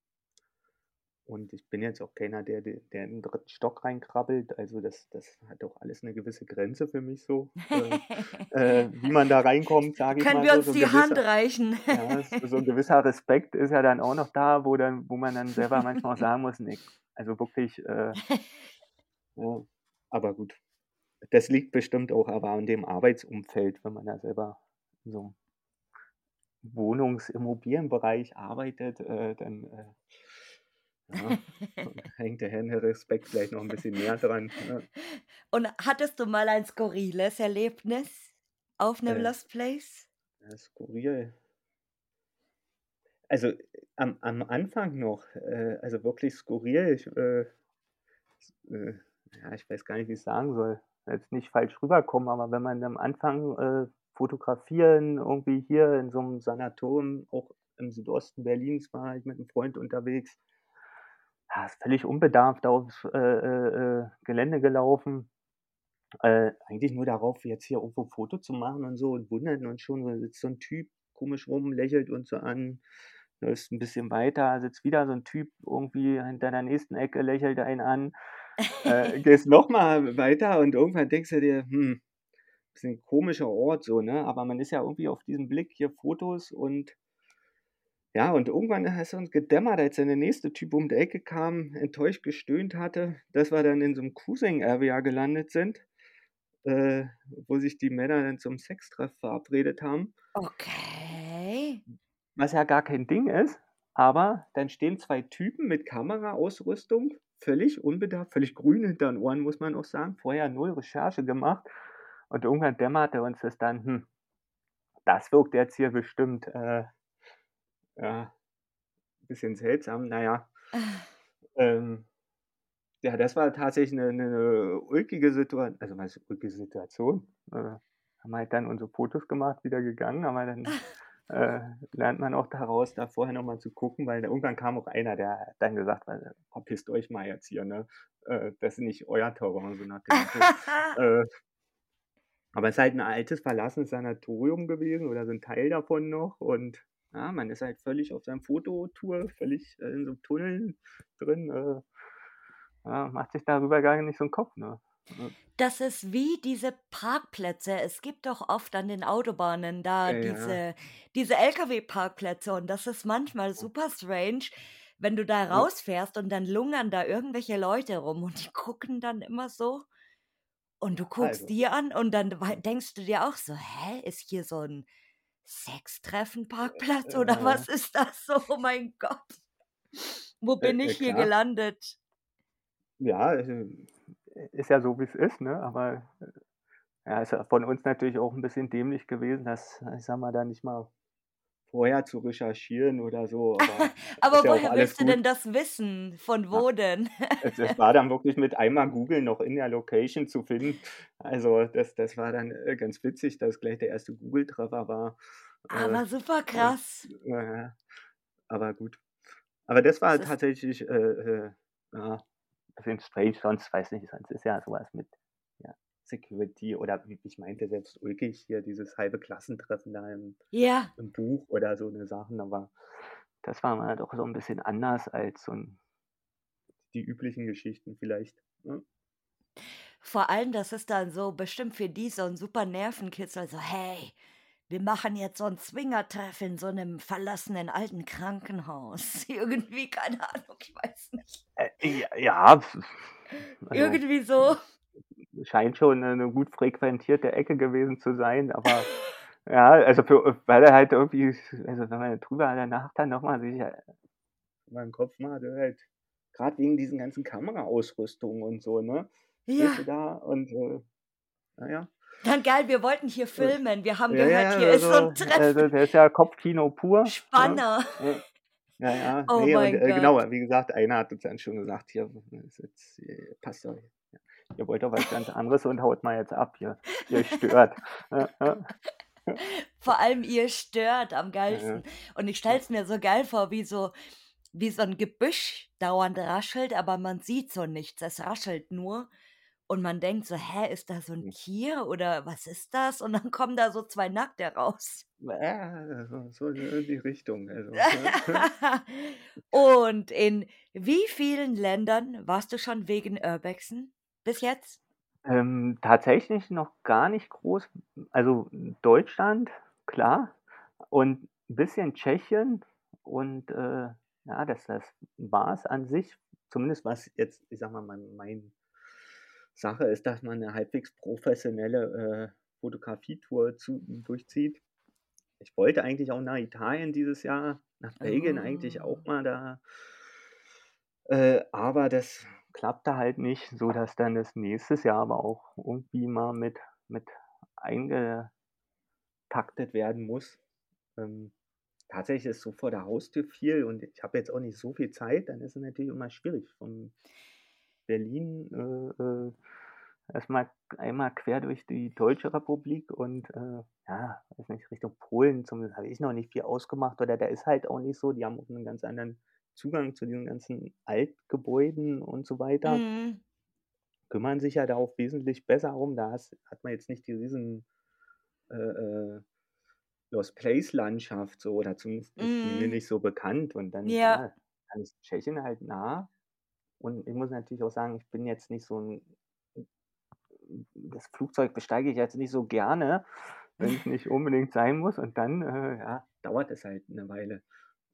und ich bin jetzt auch keiner, der de der in den 3. Stock reinkrabbelt. Also, das das hat auch alles 'ne gewisse Grenze für mich so, äh, äh, wie man da reinkommt, sage ich Können mal wir so. uns So 'n die Hand gewisser reichen? Ja, so so 'n gewisser Respekt ist ja dann auch noch da, wo dann wo man dann selber manchmal auch sagen muss: „Ne, also wirklich, äh, ja“ aber gut, das liegt bestimmt auch aber an dem Arbeitsumfeld, wenn man da selber in so 'nem Wohnungs-Immobilienbereich arbeitet, äh, dann, äh, ja, hängt der Hen Respekt vielleicht noch 'n bisschen mehr dran, ne? Und hattest du mal ein skurriles Erlebnis auf 'nem Äh, Lost Place? ja, skurril. Also, am am Anfang noch, äh, also wirklich skurril, ich, äh Äh, ja, ich weiß gar nicht, wie ich's sagen soll. Jetzt nicht falsch rüberkommen, aber wenn man am Anfang, äh, fotografieren irgendwie hier in so 'nem Sanatorium, auch im Südosten Berlins war ich mit 'nem Freund unterwegs. Ja, ist völlig unbedarft aufs, äh, äh, äh, Gelände gelaufen. Äh, eigentlich nur darauf, jetzt hier irgendwo Foto zu machen und so und wunderten uns schon, da sitzt so 'n Typ komisch rum, lächelt uns so an, läufst ein bisschen weiter, sitzt wieder so ein Typ irgendwie hinter der nächsten Ecke, lächelt einen an, äh, gehst noch mal weiter und irgendwann denkst du dir: „Hm, bisschen komischer Ort so“, ne? Aber man ist ja irgendwie auf diesem Blick, hier Fotos und ja, und irgendwann hast du uns gedämmert, als dann der nächste Typ um die Ecke kam, enttäuscht gestöhnt hatte, dass wir dann in so einem Cruising-Area gelandet sind, äh, wo sich die Männer dann zum Sextreff verabredet haben. Okay. Was ja gar kein Ding ist, aber dann stehen 2 Typen mit Kameraausrüstung, völlig unbedarft, völlig grün hinter den Ohren, muss man auch sagen, vorher null Recherche gemacht und irgendwann dämmerte uns das dann: „Hm, das wirkt jetzt hier bestimmt, äh, ja, bisschen seltsam.“ Na ja. Ähm, ja, das war tatsächlich 'ne 'ne ulkige Situa also, was ulkige Situation? Äh, haben halt dann unsere Fotos gemacht, wieder gegangen, aber dann, äh, lernt man auch daraus, da vorher noch mal zu gucken, weil irgendwann kam auch einer, der hat dann gesagt: „Äh, verpisst euch mal jetzt hier, ne? Äh, das ist nicht euer Terrain“, so nach dem. Äh, aber es ist halt 'n altes verlassenes Sanatorium gewesen oder so 'n Teil davon noch und ja, man ist halt völlig auf seinem Fototour, völlig, äh, in so 'nem Tunnel drin, äh, ja, macht sich darüber gar nicht so 'n Kopf, ne? Das ist wie diese Parkplätze. Es gibt doch oft an den Autobahnen da Ja, ja. diese diese Lkw-Parkplätze und das ist manchmal super strange, wenn du da rausfährst und dann lungern da irgendwelche Leute rum und die gucken dann immer so und du guckst also die an und dann denkst du dir auch so: „Hä, ist hier so 'n Äh, Sextreffen-Parkplatz oder ja. was ist das so? Oh mein Gott. Wo Äh, bin ich äh, hier klar. gelandet?“ Ja, ist ja so, wie's ist, ne? Aber, äh, ja, ist ja von uns natürlich auch 'n bisschen dämlich gewesen, das, ich sage mal, da nicht mal vorher zu recherchieren oder so, aber Aber ja woher alles willst du gut. denn das wissen? Von Ja. wo denn? Es es war dann wirklich mit einmal googeln noch in der Location zu finden. Also, das das war dann, äh, ganz witzig, dass gleich der erste Google-Treffer war. Äh, Aber super und krass. ja, ja, aber gut. Aber das Das war ist tatsächlich, äh, äh, ja, bisschen strange, sonst weiß nicht, sonst ist ja so was mit, ja, Security oder ich meinte, selbst ulkig hier dieses halbe Klassentreffen da im Ja. im Buch oder so 'ne Sachen, aber das war mal doch so 'n bisschen anders als so 'n die üblichen Geschichten vielleicht, ne? Vor allem, das ist dann so bestimmt für die so 'n super Nervenkitzel, so: „Hey, wir machen jetzt so 'n Swingertreff in so 'nem verlassenen alten Krankenhaus.“ Irgendwie, keine Ahnung, ich weiß nicht. Äh, j ja, also, Irgendwie so. Scheint schon 'ne 'ne gut frequentierte Ecke gewesen zu sein, aber ja, also, für weil er halt irgendwie also, wenn man drüber danach dann noch mal sich, äh in meinem Kopf mal halt grad wegen diesen ganzen Kameraausrüstung und so, ne? Ja. da und, äh na ja. Dann geil, wir wollten hier Äh, filmen. Wir haben ja, gehört, ja, hier ist so 'n also also, Treffen. das ist ja Kopfkino pur, ne? Spanner. Ja. Ja, ja, Oh ne, und, äh, genau, wie gesagt, einer hat uns dann schon gesagt: „Hier, ist jetzt äh, passt auf, ihr wollt doch was ganz anderes und haut mal jetzt ab hier. Ihr stört.“ Ja, ja. Vor allem ihr stört am geilsten. Und ich stelle es mir so geil vor, wie so wie so 'n Gebüsch dauernd raschelt, aber man sieht so nichts. Es raschelt nur und man denkt so: „Hä, ist da so 'n Hm. Tier oder was ist das?“ Und dann kommen da so 2 Nackte raus. Ja, so in die Richtung, also. Und in wie vielen Ländern warst du schon wegen Urbexen bis jetzt? Ähm, tatsächlich noch gar nicht groß. Also, Deutschland, klar, und 'n bisschen Tschechien und, äh, ja, das das war's an sich. Zumindest was jetzt, ich sage mal, mein mein Sache ist, dass man 'ne halbwegs professionelle, äh, Fotografietour durchzieht. Ich wollte eigentlich auch nach Italien dieses Jahr, nach Belgien eigentlich auch Oh. mal da äh, aber das klappte halt nicht, sodass dann das nächstes Jahr aber auch irgendwie mal mit mit eingetaktet werden muss. Ähm, tatsächlich ist so vor der Haustür viel und ich habe jetzt auch nicht so viel Zeit, dann ist es natürlich immer schwierig von Berlin, äh, äh, erst mal einmal quer durch die Deutsche Republik und, äh, ja, weiß nicht, Richtung Polen zumindest habe ich noch nicht viel ausgemacht oder der ist halt auch nicht so. Die haben auch 'nen ganz anderen Zugang zu diesen ganzen Altgebäuden und so weiter. Mhm. Kümmern sich ja da auch wesentlich besser rum. Da hast hat man jetzt nicht die riesen, äh, äh, Lost Place Landschaft so oder zumindest ist die mir Mhm. nicht so bekannt und dann, Ja. ja, dann ist Tschechien halt nah und ich muss natürlich auch sagen, ich bin jetzt nicht so 'n das Flugzeug besteige ich jetzt nicht so gerne, wenn's nicht unbedingt sein muss und dann, äh, ja, dauert es halt 'ne Weile,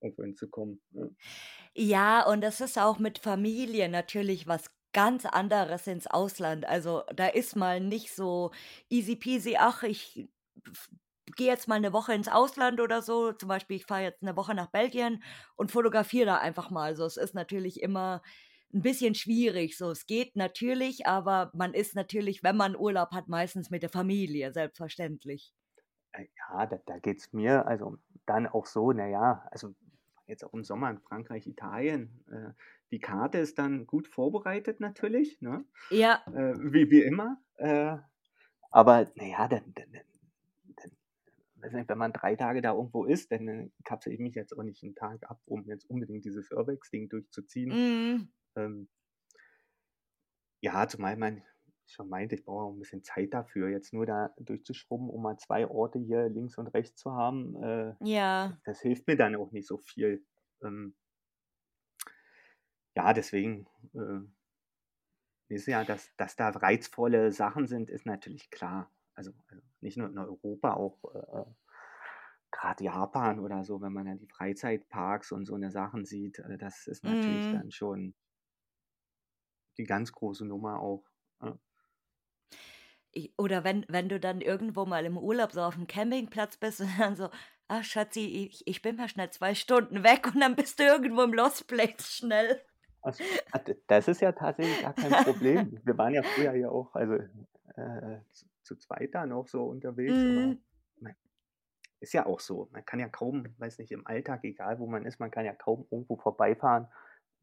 irgendwo hinzukommen, ne? Ja, und das ist auch mit Familie natürlich was ganz anderes ins Ausland. Also, da ist mal nicht so easy peasy: „Ach, ich gehe jetzt mal 'ne Woche ins Ausland“ oder so. Zum Beispiel, ich fahre jetzt 'ne Woche nach Belgien und fotografiere da einfach mal so. Es ist natürlich immer 'n bisschen schwierig so. Es geht natürlich, aber man ist natürlich, wenn man Urlaub hat, meistens mit der Familie, selbstverständlich. Äh, ja, da da geht's mir also dann auch so, na ja, also jetzt auch im Sommer in Frankreich, Italien, äh, die Karte ist dann gut vorbereitet natürlich, ne, Ja. äh, wie wie immer, äh, aber na ja, dann dann dann dann nicht, wenn man 3 Tage da irgendwo ist, dann, äh, kapsele ich mich jetzt auch nicht 'n Tag ab, um jetzt unbedingt dieses Urbex-Ding durchzuziehen. Mhm. Ähm ja, zumal man schon meinte, ich brauche auch 'n bisschen Zeit dafür, jetzt nur da durchzuschrubben, um mal 2 Orte hier links und rechts zu haben, äh, Ja. das hilft mir dann auch nicht so viel. Ähm ja, deswegen, äh ist ja, dass dass da reizvolle Sachen sind, ist natürlich klar. Also also nicht nur in Europa, auch, äh, grad Japan oder so, wenn man dann die Freizeitparks und so 'ne Sachen sieht, äh, das ist natürlich Mhm. dann schon die ganz große Nummer auch, ja. I oder wenn wenn du dann irgendwo mal im Urlaub so auf'm Campingplatz bist und dann so: „Ach Schatzi, ich ich bin mal schnell 2 Stunden weg“ und dann bist du irgendwo im Lost Place schnell. Das ist ja tatsächlich gar kein Problem. Wir waren ja früher hier auch, also, äh, zu zu zweit da noch so unterwegs, Mhm. man ist ja auch so. Man kann ja kaum weiß nicht, im Alltag, egal wo man ist, man kann ja kaum irgendwo vorbeifahren,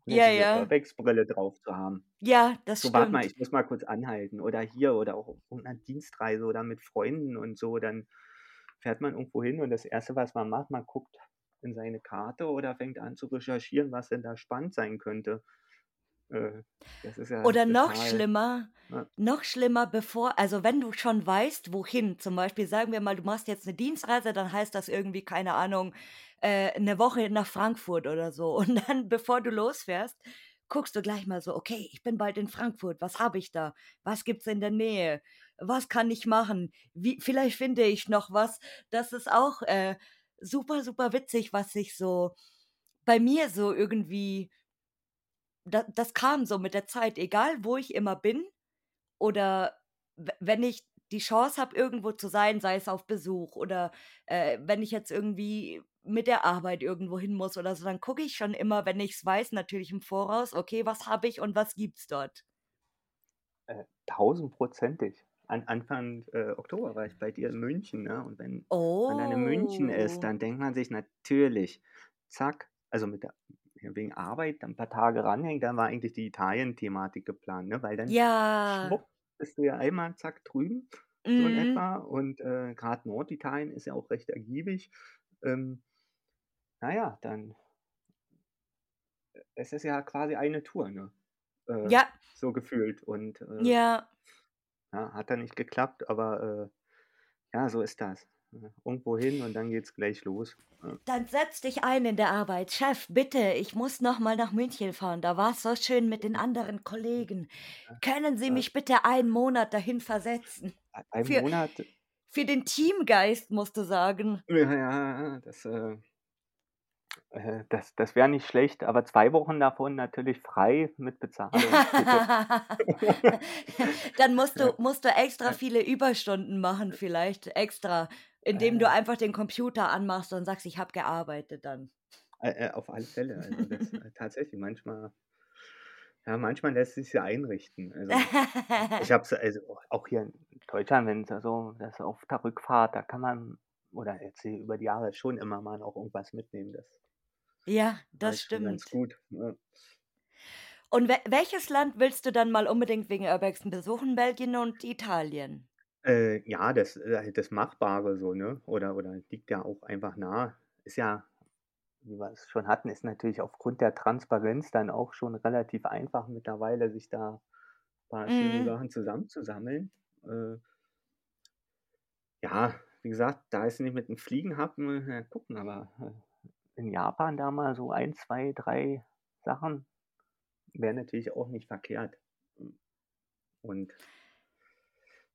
ohne Ja, ja. Urbex-Brille drauf zu haben. Ja, das So: „Warte mal, stimmt. ich muss mal kurz anhalten“ oder hier oder auch auf irgend 'ner Dienstreise oder mit Freunden und so, dann fährt man irgendwo hin und das 1., was man macht, man guckt in seine Karte oder fängt an zu recherchieren, was denn da spannend sein könnte. Äh, ja Oder noch total schlimmer ja. noch schlimmer, bevor also, wenn du schon weißt, wohin zum Beispiel sagen wir mal, du machst jetzt 'ne Dienstreise, dann heißt das irgendwie, keine Ahnung, äh, 'ne Woche nach Frankfurt oder so. Und dann, bevor du losfährst, guckst du gleich mal so: „Okay, ich bin bald in Frankfurt. Was habe ich da? Was gibt's in der Nähe? Was kann ich machen? Wie vielleicht finde ich noch was.“ Das ist auch, äh, super, super witzig, was sich so bei mir so irgendwie da das kam so mit der Zeit, egal wo ich immer bin oder we wenn ich die Chance habe, irgendwo zu sein, sei es auf Besuch oder, äh, wenn ich jetzt irgendwie mit der Arbeit irgendwo hin muss oder so, dann gucke ich schon immer, wenn ich's weiß, natürlich im Voraus: „Okay, was habe ich und was gibt's dort?“ Äh, tausendprozentig. An Anfang, äh, Oktober war ich bei dir in München, ne, und wenn man dann in München ist, Oh. dann denkt man sich natürlich, zack also mit der wegen Arbeit dann 'n paar Tage ranhängen, dann war eigentlich die Italien-Thematik geplant, ne, weil dann Ja. schwupp bist du ja einmal zack drüben, so in Mhm. etwa und, äh, grad Norditalien ist ja auch recht ergiebig. Ähm na ja, dann äh, es ist ja quasi eine Tour, ne, äh, Ja. so gefühlt und, äh Ja. ja, hat dann nicht geklappt, aber, äh, ja, so ist das? Irgendwo hin und dann geht's gleich los, ja. Dann setz dich ein in der Arbeit: „Chef, bitte, ich muss noch mal nach München fahren. Da war's so schön mit den anderen Kollegen. Können Sie mich bitte einen Monat dahin versetzen?“ Ei einen Für Monat für den Teamgeist, musst du sagen. Ja, ja, das, äh äh, das das wäre nicht schlecht, aber 2 Wochen davon natürlich frei mit Bezahlung. Dann musst du musst du extra viele Überstunden machen vielleicht extra, indem du Äh einfach den Computer anmachst und sagst: „Ich habe gearbeitet“, dann. Äh, äh, auf alle Fälle. Also, das äh, tatsächlich manchmal ja, manchmal lässt sich's ja einrichten. Also, ich habe es also auch hier in Deutschland, wenn's da so das auf der Rückfahrt, da kann man oder jetzt über die Jahre schon immer mal noch irgendwas mitnehmen. Das Ja, das schon ganz stimmt. gut, ne? Und we welches Land willst du dann mal unbedingt wegen Urbexen besuchen? Belgien und Italien? Äh, ja, das äh, halt das Machbare so, ne? Oder oder liegt ja auch einfach nah. Ist ja, wie wir's schon hatten, ist natürlich aufgrund der Transparenz dann auch schon relativ einfach mittlerweile, sich da paar schöne Mhm. Sachen zusammenzusammeln. Äh ja. wie gesagt, da ist nicht mit dem Fliegenhappen, ja, gucken, aber äh, in Japan da mal so ein, 2, 3 Sachen wäre natürlich auch nicht verkehrt. Und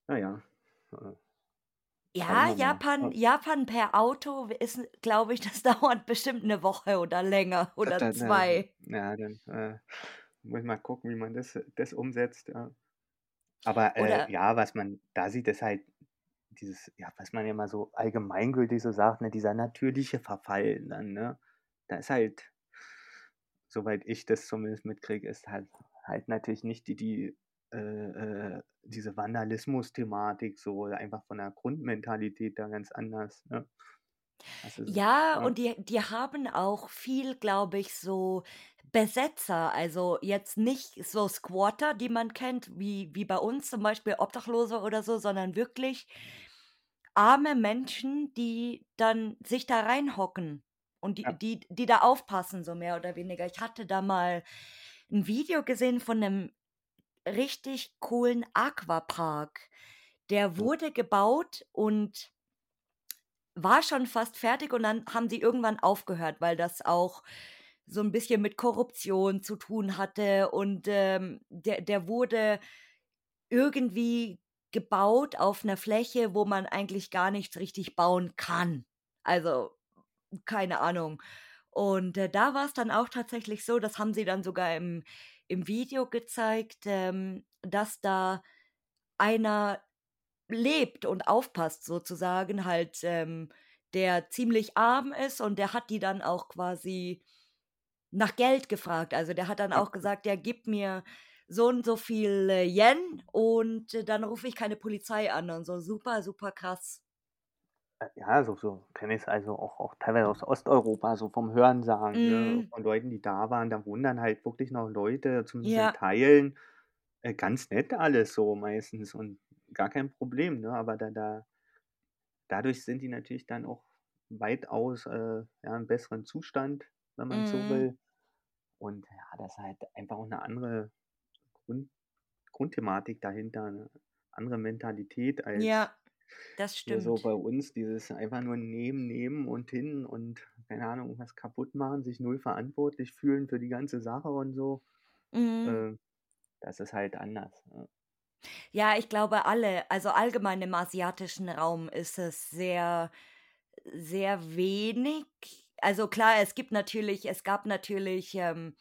na ja, äh, Ja, mal. Japan Ja, Japan per Auto ist, glaube ich das dauert bestimmt 'ne Woche oder länger oder dann, äh, 2. ja, dann, äh, muss ich mal gucken, wie man das das umsetzt, ja. Aber, äh, ja, was man da sieht, ist halt dieses ja, was man ja immer so allgemeingültig so sagt, ne, dieser natürliche Verfall dann, ne? Da ist halt soweit ich das zumindest mitkriege, ist halt halt natürlich nicht die die äh, äh, diese Vandalismus-Thematik so einfach von der Grundmentalität da ganz anders, ne? Es, Ja, ja. und die die haben auch viel, glaube ich, so Besetzer, also jetzt nicht so Squatter, die man kennt, wie wie bei uns zum Beispiel Obdachlose oder so, sondern wirklich arme Menschen, die dann sich da reinhocken und die Ja. die die da aufpassen, so mehr oder weniger. Ich hatte da mal 'n Video gesehen von 'nem richtig coolen Aquapark. Der wurde gebaut und war schon fast fertig und dann haben sie irgendwann aufgehört, weil das auch so 'n bisschen mit Korruption zu tun hatte und, ähm, der der wurde irgendwie gebaut auf 'ner Fläche, wo man eigentlich gar nichts richtig bauen kann. Also, keine Ahnung. Und, äh, da war's dann auch tatsächlich so, das haben sie dann sogar im im Video gezeigt, ähm, dass da einer lebt und aufpasst sozusagen halt, ähm, der ziemlich arm ist und der hat die dann auch quasi nach Geld gefragt. Also, der hat dann auch gesagt: „Ja, gib mir so und so viel, äh, Yen und dann rufe ich keine Polizei an“ und so. Super, super krass. Äh, ja, so so kenne ich's also auch auch teilweise aus Osteuropa, so vom Hörensagen, ne, Mhm. von Leuten, die da waren. Da wohnen dann halt wirklich noch Leute, zumindest in Ja. Teilen, äh, ganz nett alles so meistens und gar kein Problem, ne? Aber da da dadurch sind die natürlich dann auch weitaus, äh, ja, im besseren Zustand, wenn man so Mhm. will. Und ja, das ist halt einfach auch 'ne andere Grund Grundthematik dahinter, ne? Andere Mentalität als Ja, das hier so stimmt. bei uns, dieses einfach nur nehmen, nehmen und hin und, keine Ahnung, irgendwas kaputt machen, sich null verantwortlich fühlen für die ganze Sache und so. Mhm. Äh, das ist halt anders, ja. Ja, ich glaube alle also allgemein im asiatischen Raum ist es sehr sehr wenig. Also klar, es gibt natürlich es gab natürlich, ähm,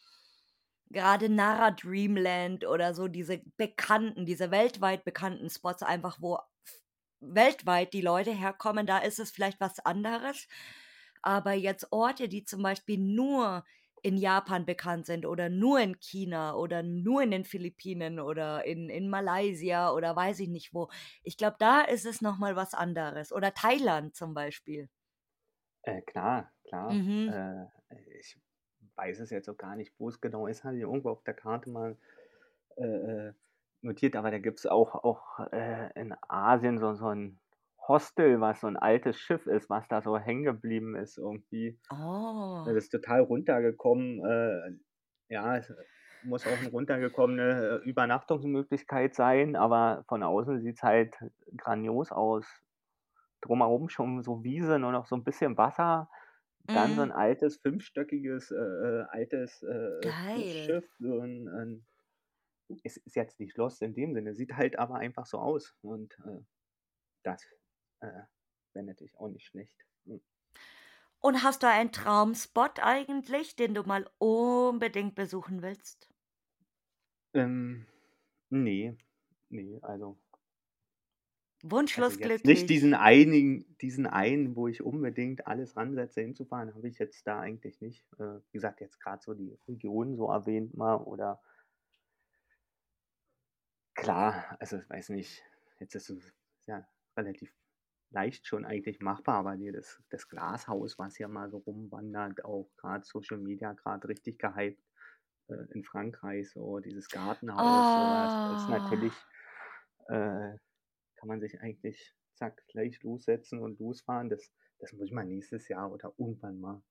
grade Nara Dreamland oder so diese bekannten diese weltweit bekannten Spots einfach, wo weltweit die Leute herkommen, da ist es vielleicht was anderes. Aber jetzt Orte, die zum Beispiel nur in Japan bekannt sind oder nur in China oder nur in den Philippinen oder in in Malaysia oder weiß ich nicht wo. Ich glaube, da ist es noch mal was anderes oder Thailand zum Beispiel. Äh, klar, klar. Mhm. Äh, ich weiß es jetzt auch gar nicht, wo es genau ist, hatte ich irgendwo auf der Karte mal, äh, äh, notiert, aber da gibt's auch auch, äh, in Asien so so 'n Hostel, was so 'n altes Schiff ist, was da so hängen geblieben ist irgendwie. Das Oh. ist total runtergekommen, äh, ja, es muss auch 'ne runtergekommene, äh, Übernachtungsmöglichkeit sein, aber von außen sieht's halt grandios aus. Drumherum schon so Wiese, nur noch so 'n bisschen Wasser, dann so 'n Mhm. altes fünfstöckiges, äh, äh, altes, äh, äh. Cruise-Schiff, so 'n 'n es ist jetzt nicht Schloss in dem Sinne, sieht halt aber einfach so aus und, äh, das, äh, wäre natürlich auch nicht schlecht. Mhm. Und hast du einen Traumspot eigentlich, den du mal unbedingt besuchen willst? Ähm, ne, ne, also also Wunschlos jetzt nicht diesen glücklich. einigen diesen einen, wo ich unbedingt alles ran setze, hinzufahren, habe ich jetzt da eigentlich nicht. Äh, wie gesagt, jetzt grad so die Region so erwähnt mal oder Klar, also ich weiß nicht, jetzt ist es ja relativ leicht schon eigentlich machbar, aber hier das das Glashaus, was hier mal so rumwandert, auch grad Social Media grad richtig gehypt, äh, in Frankreich so, dieses Gartenhaus, so was ist Oh. natürlich äh, kann man sich eigentlich zack, gleich lossetzen und losfahren. Das das muss ich mal nächstes Jahr oder irgendwann mal,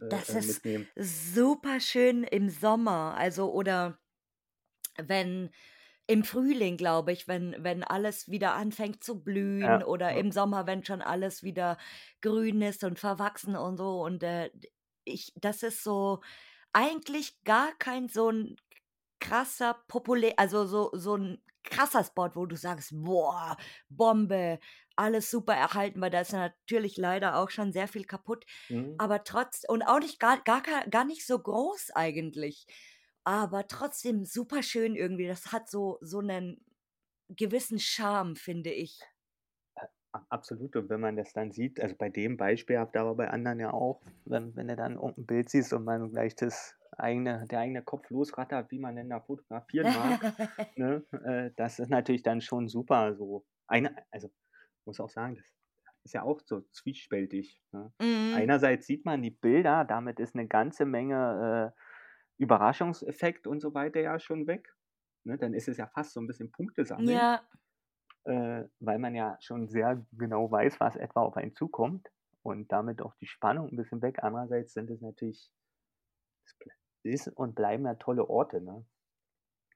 äh, Das äh, ist mitnehmen. superschön im Sommer, also oder wenn Im Frühling, glaube ich, wenn wenn alles wieder anfängt zu blühen Ja, oder ja. im Sommer, wenn schon alles wieder grün ist und verwachsen und so und, äh, ich das ist so eigentlich gar kein so 'n krasser populä also, so so 'n krasser Spot, wo du sagst: „Boah, Bombe, alles super erhalten“, weil da ist natürlich leider auch schon sehr viel kaputt, Mhm. aber trotz und auch nicht gar gar gar nicht so groß eigentlich, aber trotzdem superschön irgendwie. Das hat so so 'nen gewissen Charme, finde ich. Absolut und wenn man das dann sieht also, bei dem beispielhaft, aber bei anderen ja auch, wenn wenn du dann irgend 'n Bild siehst und man gleich das eigene der eigene Kopf losrattert, wie man denn da fotografieren mag, ne? Äh, das ist natürlich dann schon super so. Eine also, muss auch sagen, das ist ja auch so zwiespältig, ne? Mhm. Einerseits sieht man die Bilder, damit ist 'ne ganze Menge, äh, Überraschungseffekt und so weiter ja schon weg, ne? Dann ist es ja fast so 'n bisschen Punktesammeln, Ja. äh, weil man ja schon sehr genau weiß, was etwa auf einen zukommt und damit auch die Spannung 'n bisschen weg. Andererseits sind es natürlich es ist und bleiben ja tolle Orte, ne?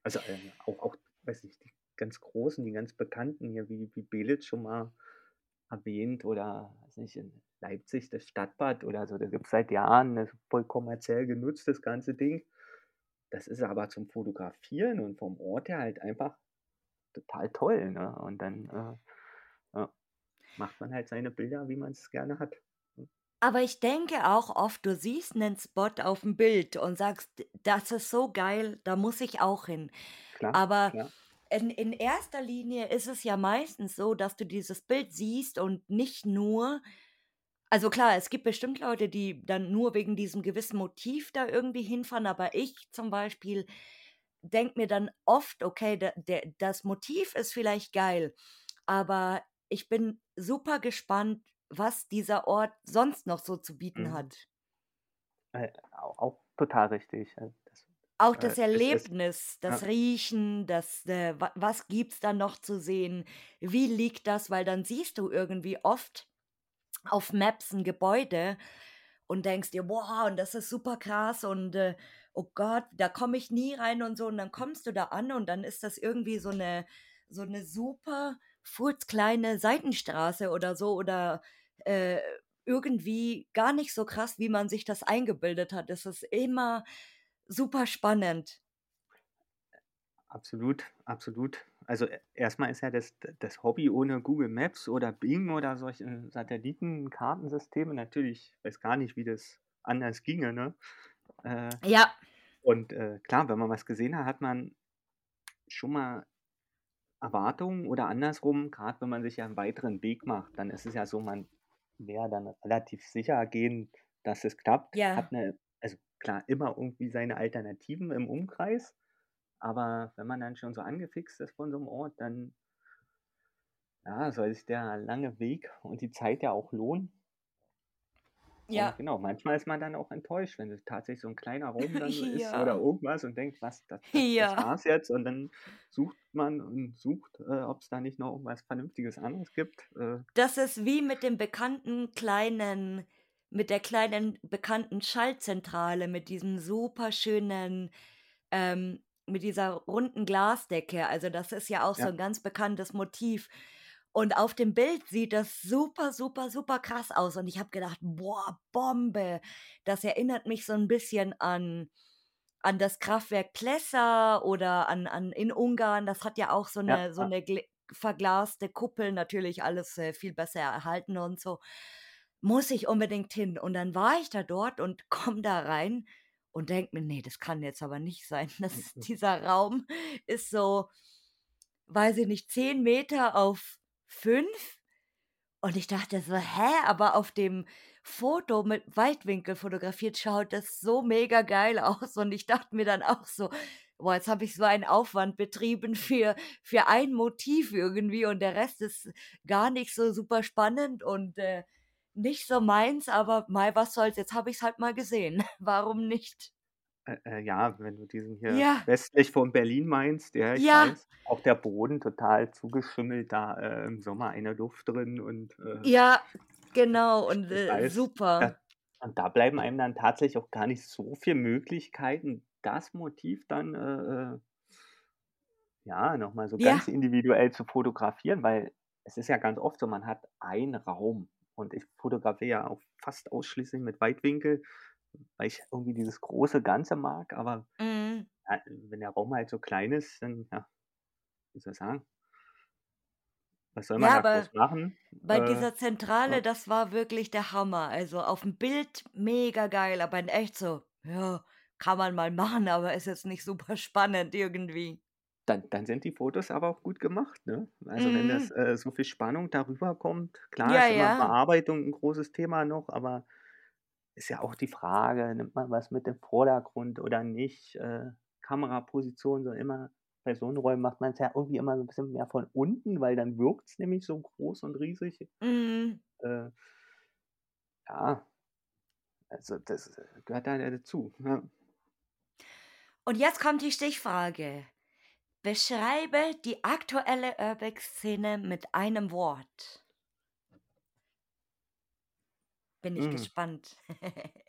Also, ähm, auch auch weiß nicht, die ganz großen, die ganz bekannten hier wie wie Beelitz schon mal erwähnt oder weiß nicht, in Leipzig das Stadtbad oder so. Das gibt's seit Jahren, das ist voll kommerziell genutzt, das ganze Ding. Das ist aber zum Fotografieren und vom Ort her halt einfach total toll, ne? Und dann, äh, ja, macht man halt seine Bilder, wie man's gerne hat? Aber ich denke auch oft, du siehst 'nen Spot auf'm Bild und sagst: „Das ist so geil, da muss ich auch hin.“ Klar, Aber klar. in in erster Linie ist es ja meistens so, dass du dieses Bild siehst und nicht nur also, klar, es gibt bestimmt Leute, die dann nur wegen diesem gewissen Motiv da irgendwie hinfahren, aber ich zum Beispiel denke mir dann oft: „Okay, da der das Motiv ist vielleicht geil, aber ich bin super gespannt, was dieser Ort sonst noch so zu bieten Mhm. hat.“ Äh, au auch total richtig. Äh, das Auch äh, das ist Erlebnis, das ja. Riechen, das, äh wa was gibt's da noch zu sehen? Wie liegt das? Weil dann siehst du irgendwie oft auf Maps 'n Gebäude und denkst dir: „Boah, und das ist super krass und, äh, oh Gott, da komme ich nie rein“ und so. Und dann kommst du da an und dann ist das irgendwie so 'ne so 'ne super furzkleine Seitenstraße oder so oder, äh, irgendwie gar nicht so krass, wie man sich das eingebildet hat. Es ist immer super spannend. Absolut, absolut. Also, e erst mal ist ja das das Hobby ohne Google Maps oder Bing oder solche Satellitenkartensysteme natürlich weiß gar nicht, wie das anders ginge, ne? Äh, Ja. und, äh, klar, wenn man was gesehen hat, hat man schon mal Erwartungen oder andersrum, grad wenn man sich ja 'n weiteren Weg macht, dann ist es ja so, man ja dann relativ sicher gehen, dass es klappt, Ja. hat 'ne also, klar, immer irgendwie seine Alternativen im Umkreis, aber wenn man dann schon so angefixt ist von so 'nem Ort, dann ja, soll sich der lange Weg und die Zeit ja auch lohnen. Und Ja. genau, manchmal ist man dann auch enttäuscht, wenn es tatsächlich so 'n kleiner Raum dann so ist oder irgendwas und denkt: „Was, das das das Ja. war's jetzt?“ Und dann sucht man und sucht, äh, ob's da nicht noch irgendwas Vernünftiges anderes gibt, äh Das ist wie mit dem bekannten kleinen mit der kleinen bekannten Schaltzentrale, mit diesem superschönen ähm, mit dieser runden Glasdecke. Also, das ist ja auch so Ja. 'n ganz bekanntes Motiv. Und auf dem Bild sieht das super, super, super krass aus und ich habe gedacht: „Boah, Bombe.“ Das erinnert mich so 'n bisschen an an das Kraftwerk Plessa oder an an in Ungarn. Das hat ja auch so Ja, 'ne so ja. 'ne gl verglaste Kuppel, natürlich alles, äh, viel besser erhalten und so. Muss ich unbedingt hin. Und dann war ich da dort und komme da rein und denke mir: „Ne, das kann jetzt aber nicht sein.“ Das Mhm. dieser Raum ist so, weiß ich nicht, 10 m auf 5 und ich dachte so: „Hä?“ Aber auf dem Foto mit Weitwinkel fotografiert schaut das so mega geil aus und ich dachte mir dann auch so: „Boah, jetzt habe ich so einen Aufwand betrieben für für ein Motiv irgendwie und der Rest ist gar nicht so super spannend und, äh, nicht so meins, aber mei, was soll's, jetzt habe ich's halt mal gesehen. Warum nicht?“ Äh, äh, ja, wenn du diesen hier Ja. westlich von Berlin meinst, ja, ich Ja. weiß. Auch der Boden total zugeschimmelt, da, äh, im Sommer eine Luft drin und, äh Ja, genau und, ich äh, weiß, super. und da bleiben einem dann tatsächlich auch gar nicht so viel Möglichkeiten, das Motiv dann, äh, ja, noch mal so ganz Ja. individuell zu fotografieren, weil es ist ja ganz oft so, man hat einen Raum und ich fotografiere ja auch fast ausschließlich mit Weitwinkel, weil ich irgendwie dieses große Ganze mag, aber Mhm. ja, wenn der Raum halt so klein ist, dann, ja, wie soll ich sagen? Was soll man Ja, da groß machen? bei Äh, dieser Zentrale, ja. das war wirklich der Hammer. Also, auf'm Bild mega geil, aber in echt so, ja, kann man mal machen, aber ist jetzt nicht super spannend irgendwie. Dann dann sind die Fotos aber auch gut gemacht, ne? Also, wenn das, Mhm. äh, so viel Spannung darüber kommt klar Ja, ist immer ja. Bearbeitung 'n großes Thema noch, aber ist ja auch die Frage, nimmt man was mit im Vordergrund oder nicht? Äh, Kameraposition so immer bei so 'n Räumen macht man's ja irgendwie immer so 'n bisschen mehr von unten, weil dann wirkt's nämlich so groß und riesig. Mhm. Äh ja. Also, das, äh, gehört da dazu, ja. Und jetzt kommt die Stichfrage. Beschreibe die aktuelle Urbex-Szene mit einem Wort. Bin ich Mhm. gespannt.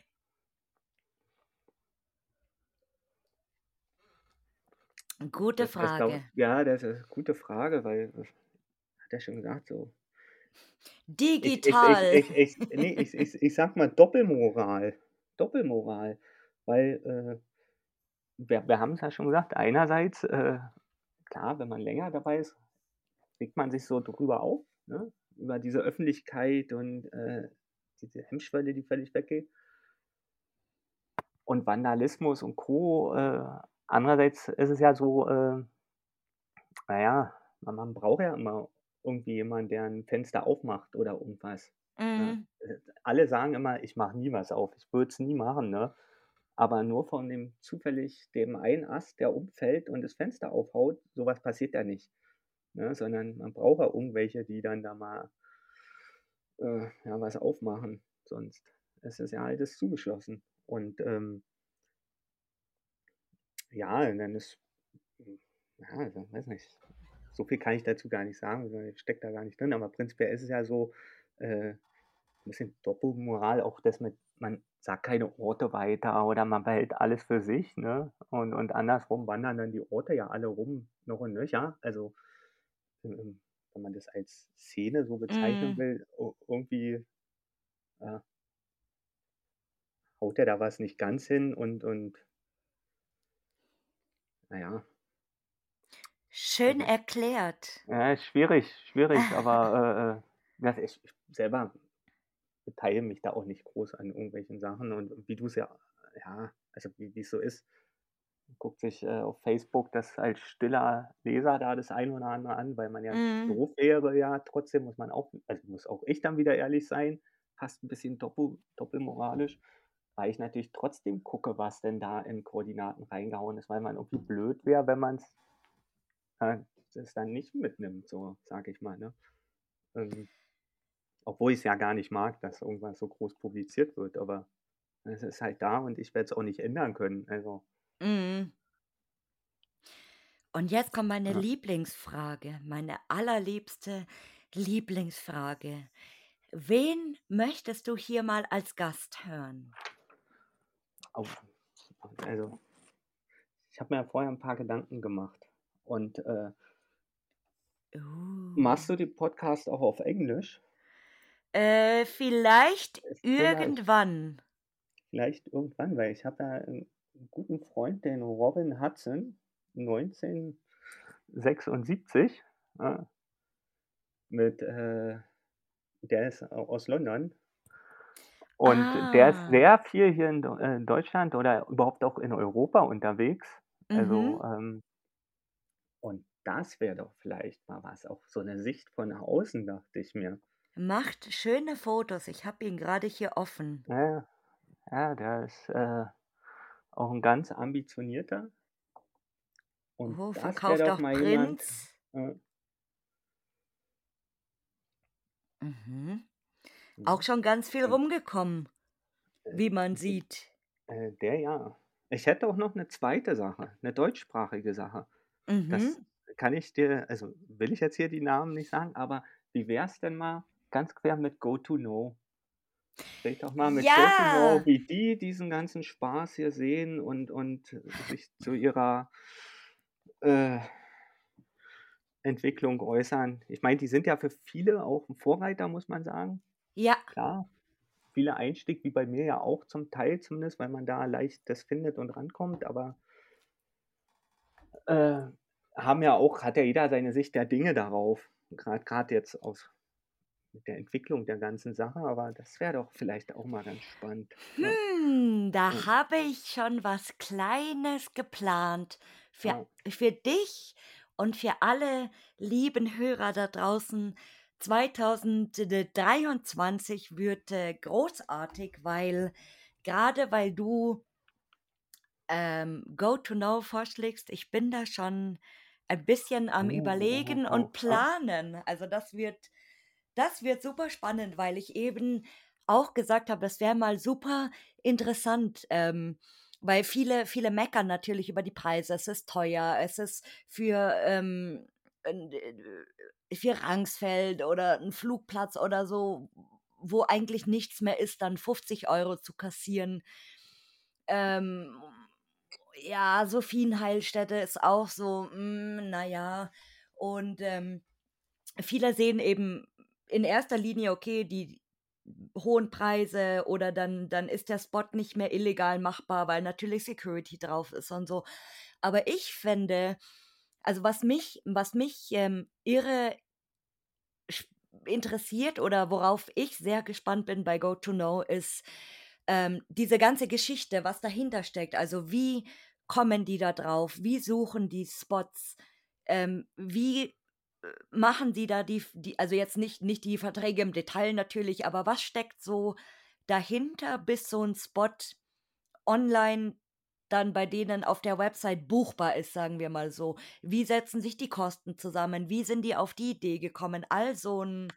Gute Das das dauert Frage. ja, das ist gute Frage, weil hat ja schon gesagt, so ich ich ich Digital. ich ich ich ich ich sage mal Doppelmoral. Doppelmoral, weil, äh, wir wir haben's ja schon gesagt, einerseits, äh, klar, wenn man länger dabei ist, regt man sich so drüber auf, ne, über diese Öffentlichkeit und, äh, diese Hemmschwelle, die völlig weggeht. Und Vandalismus und Co. Äh, andererseits ist es ja so, äh na ja, man man braucht ja immer irgendwie jemand, der 'n Fenster aufmacht oder irgendwas, ne? Mhm. Äh, alle sagen immer: „Ich mache nie was auf.“ Ich würde es nie machen, ne? Aber nur von dem zufällig dem einen Ast, der umfällt und das Fenster aufhaut, so was passiert ja nicht, ne? Sondern man braucht ja irgendwelche, die dann da mal äh, ja, was aufmachen, sonst ist es ja alles zugeschlossen. Und, ähm ja, dann ist ja, weiß nicht. So viel kann ich dazu gar nicht sagen, ich stecke da gar nicht drin, aber prinzipiell ist es ja so, äh, 'n bisschen Doppelmoral, auch das mit man sagt keine Orte weiter oder man behält alles für sich, ne? Und und andersrum wandern dann die Orte ja alle rum, noch und nöcher. Also, ähm, wenn man das als Szene so bezeichnen Mhm. will, ir irgendwie ja haut ja da was nicht ganz hin und und na ja. Schön Also erklärt. ja, ist schwierig, schwierig, aber, äh, äh, ich selber beteilige mich da auch nicht groß an irgendwelchen Sachen und wie du's ja ja, also, wie wie's so ist, man guckt sich, äh, auf Facebook das als stiller Leser da das eine oder andere an, weil man ja Mhm. doof wäre ja trotzdem muss man auch also, muss auch ich dann wieder ehrlich sein, fast 'n bisschen doppel doppelmoralisch, weil ich natürlich trotzdem gucke, was denn da in Koordinaten reingehauen ist, weil man irgendwie blöd wäre, wenn man's äh, das dann nicht mitnimmt, so, sage ich mal, ne? Ähm, obwohl ich's ja gar nicht mag, dass irgendwas so groß publiziert wird, aber es ist halt da und ich werde es auch nicht ändern können, also Mhm. Und jetzt kommt meine Ja. Lieblingsfrage, meine allerliebste Lieblingsfrage. Wen möchtest du hier mal als Gast hören? Also, ich habe mir ja vorher 'n paar Gedanken gemacht und, äh Uh. machst du die Podcasts auch auf Englisch? Äh, vielleicht irgendwann. Vielleicht irgendwann, weil ich habe da 'n 'n guten Freund, den Robin Hudson, 1976, ja. Mit, äh der ist aus London. Und der ist Ah. sehr viel hier in Deu äh, in Deutschland oder überhaupt auch in Europa unterwegs. Also, Mhm. ähm und das wäre doch vielleicht mal was, auch so 'ne Sicht von außen, dachte ich mir. Macht schöne Fotos. Ich habe ihn grade hier offen. Ja, ja. Der ist, äh, auch 'n ganz ambitionierter. Und Oh, das wäre verkauft auch mal jemand äh Mhm. Auch schon ganz viel rumgekommen, Äh, wie man sieht. äh, der ja. Ich hätte auch noch 'ne 2. Sache, 'ne deutschsprachige Sache. Das Mhm. kann ich dir also, will ich jetzt hier die Namen nicht sagen, aber wie wär's denn mal ganz quer mit „Go2Know“? Red doch mal mit „Go2Know“, Ja! wie die diesen ganzen Spaß hier sehen und und sich zu ihrer, äh Entwicklung äußern. Ich meine, die sind ja für viele auch 'n Vorreiter, muss man sagen. Ja. Klar, viele Einstieg, wie bei mir ja auch zum Teil zumindest, weil man da leicht das findet und rankommt, aber äh, haben ja auch hat ja jeder seine Sicht der Dinge darauf. Grad jetzt aus mit der Entwicklung der ganzen Sache, aber das wäre doch vielleicht auch mal ganz spannend, ja. Hm, da Mhm. habe ich schon was Kleines geplant für Ah. für dich und für alle lieben Hörer da draußen. 2023 wird, äh, großartig, weil grade weil du ähm, GoToKnow vorschlägst, ich bin da schon ein bisschen am Oh, Überlegen und wow, krass. Planen. Also, das wird das wird super spannend, weil ich eben auch gesagt habe, das wäre mal super interessant, ähm, weil viele viele meckern natürlich über die Preise. Es ist teuer, es ist für, ähm, äh, für Rangsfeld oder 'n Flugplatz oder so, wo eigentlich nichts mehr ist, dann 50 € zu kassieren. Ähm, ja, Sophienheilstätte ist auch so, hm, na ja. Und, ähm, viele sehen eben in erster Linie, okay, die hohen Preise oder dann dann ist der Spot nicht mehr illegal machbar, weil natürlich Security drauf ist und so. Aber ich fände also, was mich was mich, ähm, irre interessiert oder worauf ich sehr gespannt bin bei GoToKnow ist, ähm, diese ganze Geschichte, was dahinter steckt. Also, wie kommen die da drauf? Wie suchen die Spots? Ähm, wie, machen die da die die also, jetzt nicht nicht die Verträge im Detail natürlich, aber was steckt so dahinter, bis so 'n Spot online dann bei denen auf der Website buchbar ist, sagen wir mal so? Wie setzen sich die Kosten zusammen? Wie sind die auf die Idee gekommen? All so 'n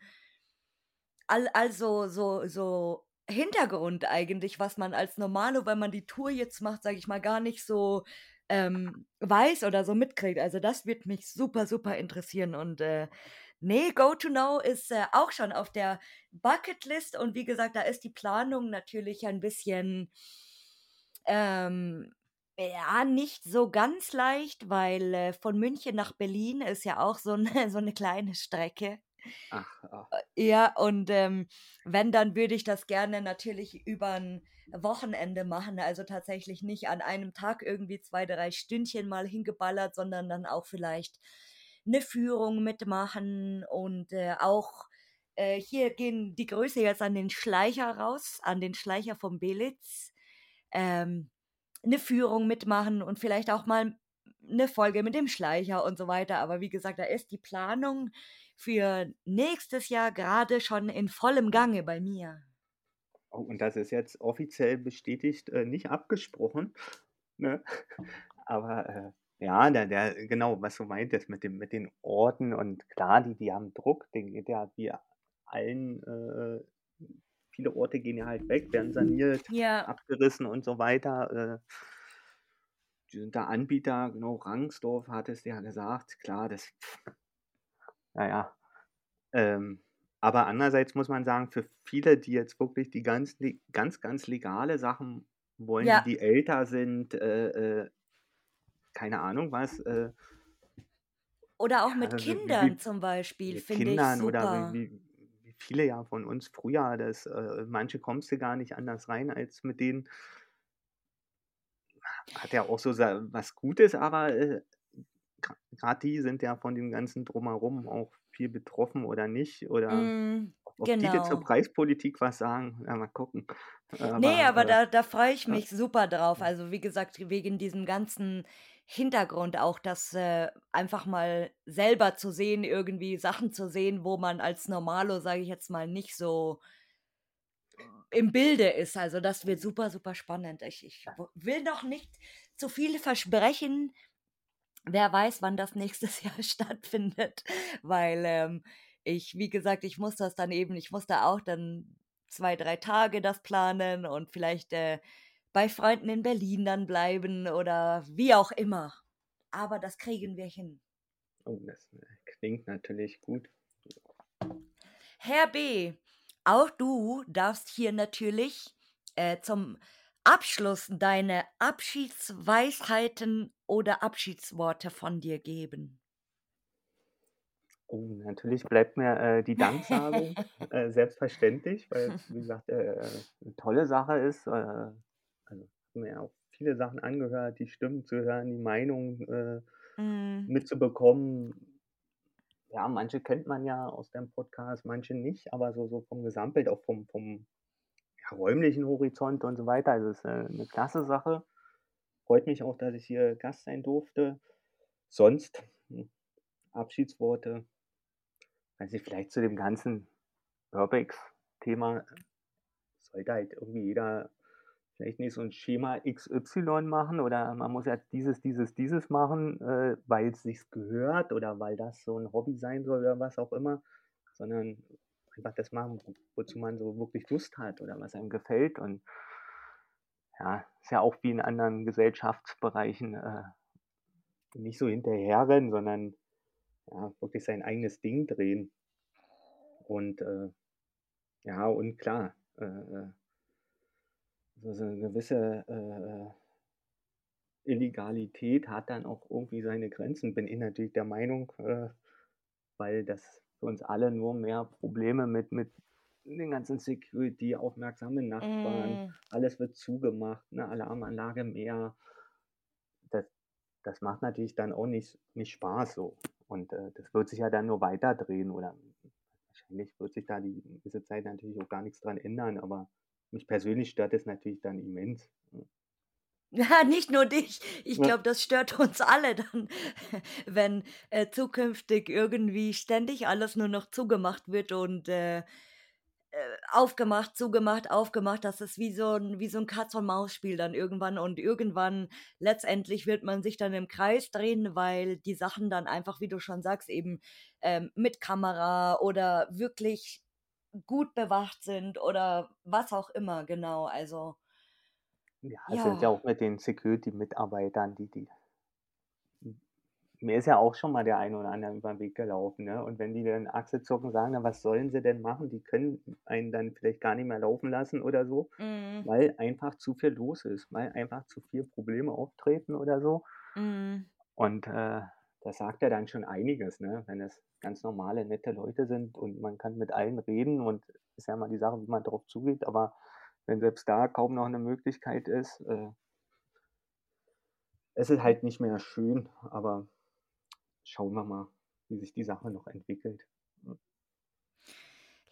all all so so Hintergrund eigentlich, was man als Normalo, wenn man die Tour jetzt macht, sage ich mal, gar nicht so, ähm, weiß oder so mitkriegt. Also, das würde mich super, super interessieren und, äh, ne, GoToKnow ist, äh, auch schon auf der Bucketlist und wie gesagt, da ist die Planung natürlich ein bisschen ähm, ja, nicht so ganz leicht, weil, äh, von München nach Berlin ist ja auch so 'ne so 'ne kleine Strecke. Ach, ah. Äh, ja, und, ähm, wenn, dann würde ich das gerne natürlich über 'n Wochenende machen, also, tatsächlich nicht an einem Tag irgendwie 2, 3 Stündchen mal hingeballert, sondern dann auch vielleicht 'ne Führung mitmachen und, äh, auch äh, hier gehen die Grüße jetzt an den Schleicher raus, an den Schleicher vom Belitz. Ähm, 'ne Führung mitmachen und vielleicht auch mal 'ne Folge mit dem Schleicher und so weiter. Aber wie gesagt, da ist die Planung für nächstes Jahr grade schon in vollem Gange bei mir. Oh, und das ist jetzt offiziell bestätigt, äh, nicht abgesprochen, ne? Aber, äh, ja, der der genau, was du meintest mit dem mit den Orten und klar, die die haben Druck, den geht ja wie allen äh, viele Orte gehen ja halt weg, werden saniert, Ja. abgerissen und so weiter. Äh die sind da Anbieter, genau, Rangsdorf hattest du ja gesagt. Klar, das ja. Ähm, aber andererseits muss man sagen, für viele, die jetzt wirklich die ganz ganz, ganz legale Sachen wollen, die Ja. die älter sind, äh, äh keine Ahnung was, äh Oder auch mit wie wie Kindern wie zum Beispiel, finde ich Kindern oder wie super. wie wie viele ja von uns früher, das äh, manche kommst du gar nicht anders rein als mit denen. Hat ja auch so was Gutes, aber, äh, grad die sind ja von dem ganzen Drumherum auch viel betroffen oder nicht oder Mhm, ob ob die zur genau. Preispolitik was sagen, ja, mal gucken. Aber Aber, da da freue ich äh, ja. mich super drauf. Also, wie gesagt, wegen diesem ganzen Hintergrund auch, das, äh, einfach mal selber zu sehen, irgendwie Sachen zu sehen, wo man als Normalo, sage ich jetzt mal, nicht so im Bilde ist. Also, das wird super, super spannend. Ich ich will noch nicht zu viel versprechen. Wer weiß, wann das nächstes Jahr stattfindet, weil, ähm, ich wie gesagt, ich muss das dann eben ich muss da auch dann 2, 3 Tage das planen und vielleicht, äh, bei Freunden in Berlin dann bleiben oder wie auch immer. Aber das kriegen wir hin. Oh, das, äh, klingt natürlich gut. Herr B., auch du darfst hier natürlich, äh, zum Abschluss deine Abschiedsweisheiten oder Abschiedsworte von dir geben. Oh, natürlich bleibt mir, äh, die Danksagung, äh, selbstverständlich, weil, wie gesagt, äh, 'ne tolle Sache ist. Äh, also, habe mir auch viele Sachen angehört, die Stimmen zu hören, die Meinung, äh, Mhm. mitzubekommen. Ja, manche kennt man ja aus dem Podcast, manche nicht, aber so so vom Gesamtbild, auch vom vom, ja, räumlichen Horizont und so weiter. Also, ist, äh, 'ne klasse Sache. Freut mich auch, dass ich hier Gast sein durfte. Sonst, hm, Abschiedsworte nicht, vielleicht zu dem ganzen Urbex-Thema sollte halt irgendwie jeder vielleicht nicht so 'n Schema XY machen oder man muss ja dieses, dieses, dieses machen, äh, weil's sich gehört oder weil das so 'n Hobby sein soll oder was auch immer, sondern einfach das machen, wo wozu man so wirklich Lust hat oder was einem gefällt und ja, ist ja auch wie in anderen Gesellschaftsbereichen, äh, nicht so hinterherrennen, sondern, ja, wirklich sein eigenes Ding drehen. Und, äh, ja, und klar, äh, äh so so 'ne gewisse, äh, äh Illegalität hat dann auch irgendwie seine Grenzen, bin ich natürlich der Meinung, äh, weil das für uns alle nur mehr Probleme mit mit den ganzen Security, aufmerksame Nachbarn, Mhm. alles wird zugemacht, 'ne Alarmanlage mehr. Das das macht natürlich dann auch nicht nicht Spaß so. Und, äh, das wird sich ja dann nur weiterdrehen oder wahrscheinlich wird sich da die diese Zeit natürlich auch gar nix dran ändern, aber mich persönlich stört das natürlich dann immens? Ja, nicht nur dich. Ich Ja. glaube, das stört uns alle dann, wenn, äh, zukünftig irgendwie ständig alles nur noch zugemacht wird und, äh, äh, aufgemacht, zugemacht, aufgemacht. Das ist wie so 'n wie so 'n Katz-und-Maus-Spiel dann irgendwann und irgendwann letztendlich wird man sich dann im Kreis drehen, weil die Sachen dann einfach, wie du schon sagst, eben, ähm, mit Kamera oder wirklich gut bewacht sind oder was auch immer, genau, also Ja, sind ja ja. auch mit den Security-Mitarbeitern, die die mir ist ja auch schon mal der ein oder andere über 'n Weg gelaufen, ne? Und wenn die dann Achse zucken, sagen: „Na, was sollen sie denn machen?“ Die können einen dann vielleicht gar nicht mehr laufen lassen oder so, Mhm. weil einfach zu viel los ist, weil einfach zu viel Probleme auftreten oder so. Mhm. Und, äh, das sagt ja dann schon einiges, ne, wenn es ganz normale, nette Leute sind und man kann mit allen reden und ist ja immer die Sache, wie man drauf zugeht, aber wenn selbst da kaum noch 'ne Möglichkeit ist, äh ist es halt nicht mehr schön, aber schauen wir mal, wie sich die Sache noch entwickelt.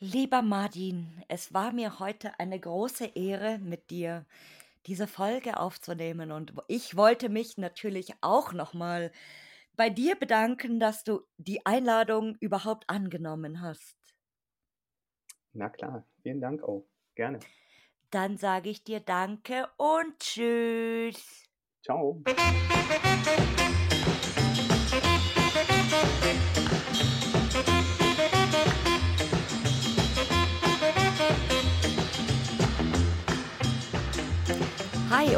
Lieber Martin, es war mir heute eine große Ehre, mit dir diese Folge aufzunehmen und ich wollte mich natürlich auch noch mal bei dir bedanken, dass du die Einladung überhaupt angenommen hast. Na klar, vielen Dank auch. Gerne. Dann sage ich dir Danke und Tschüss. Tschau.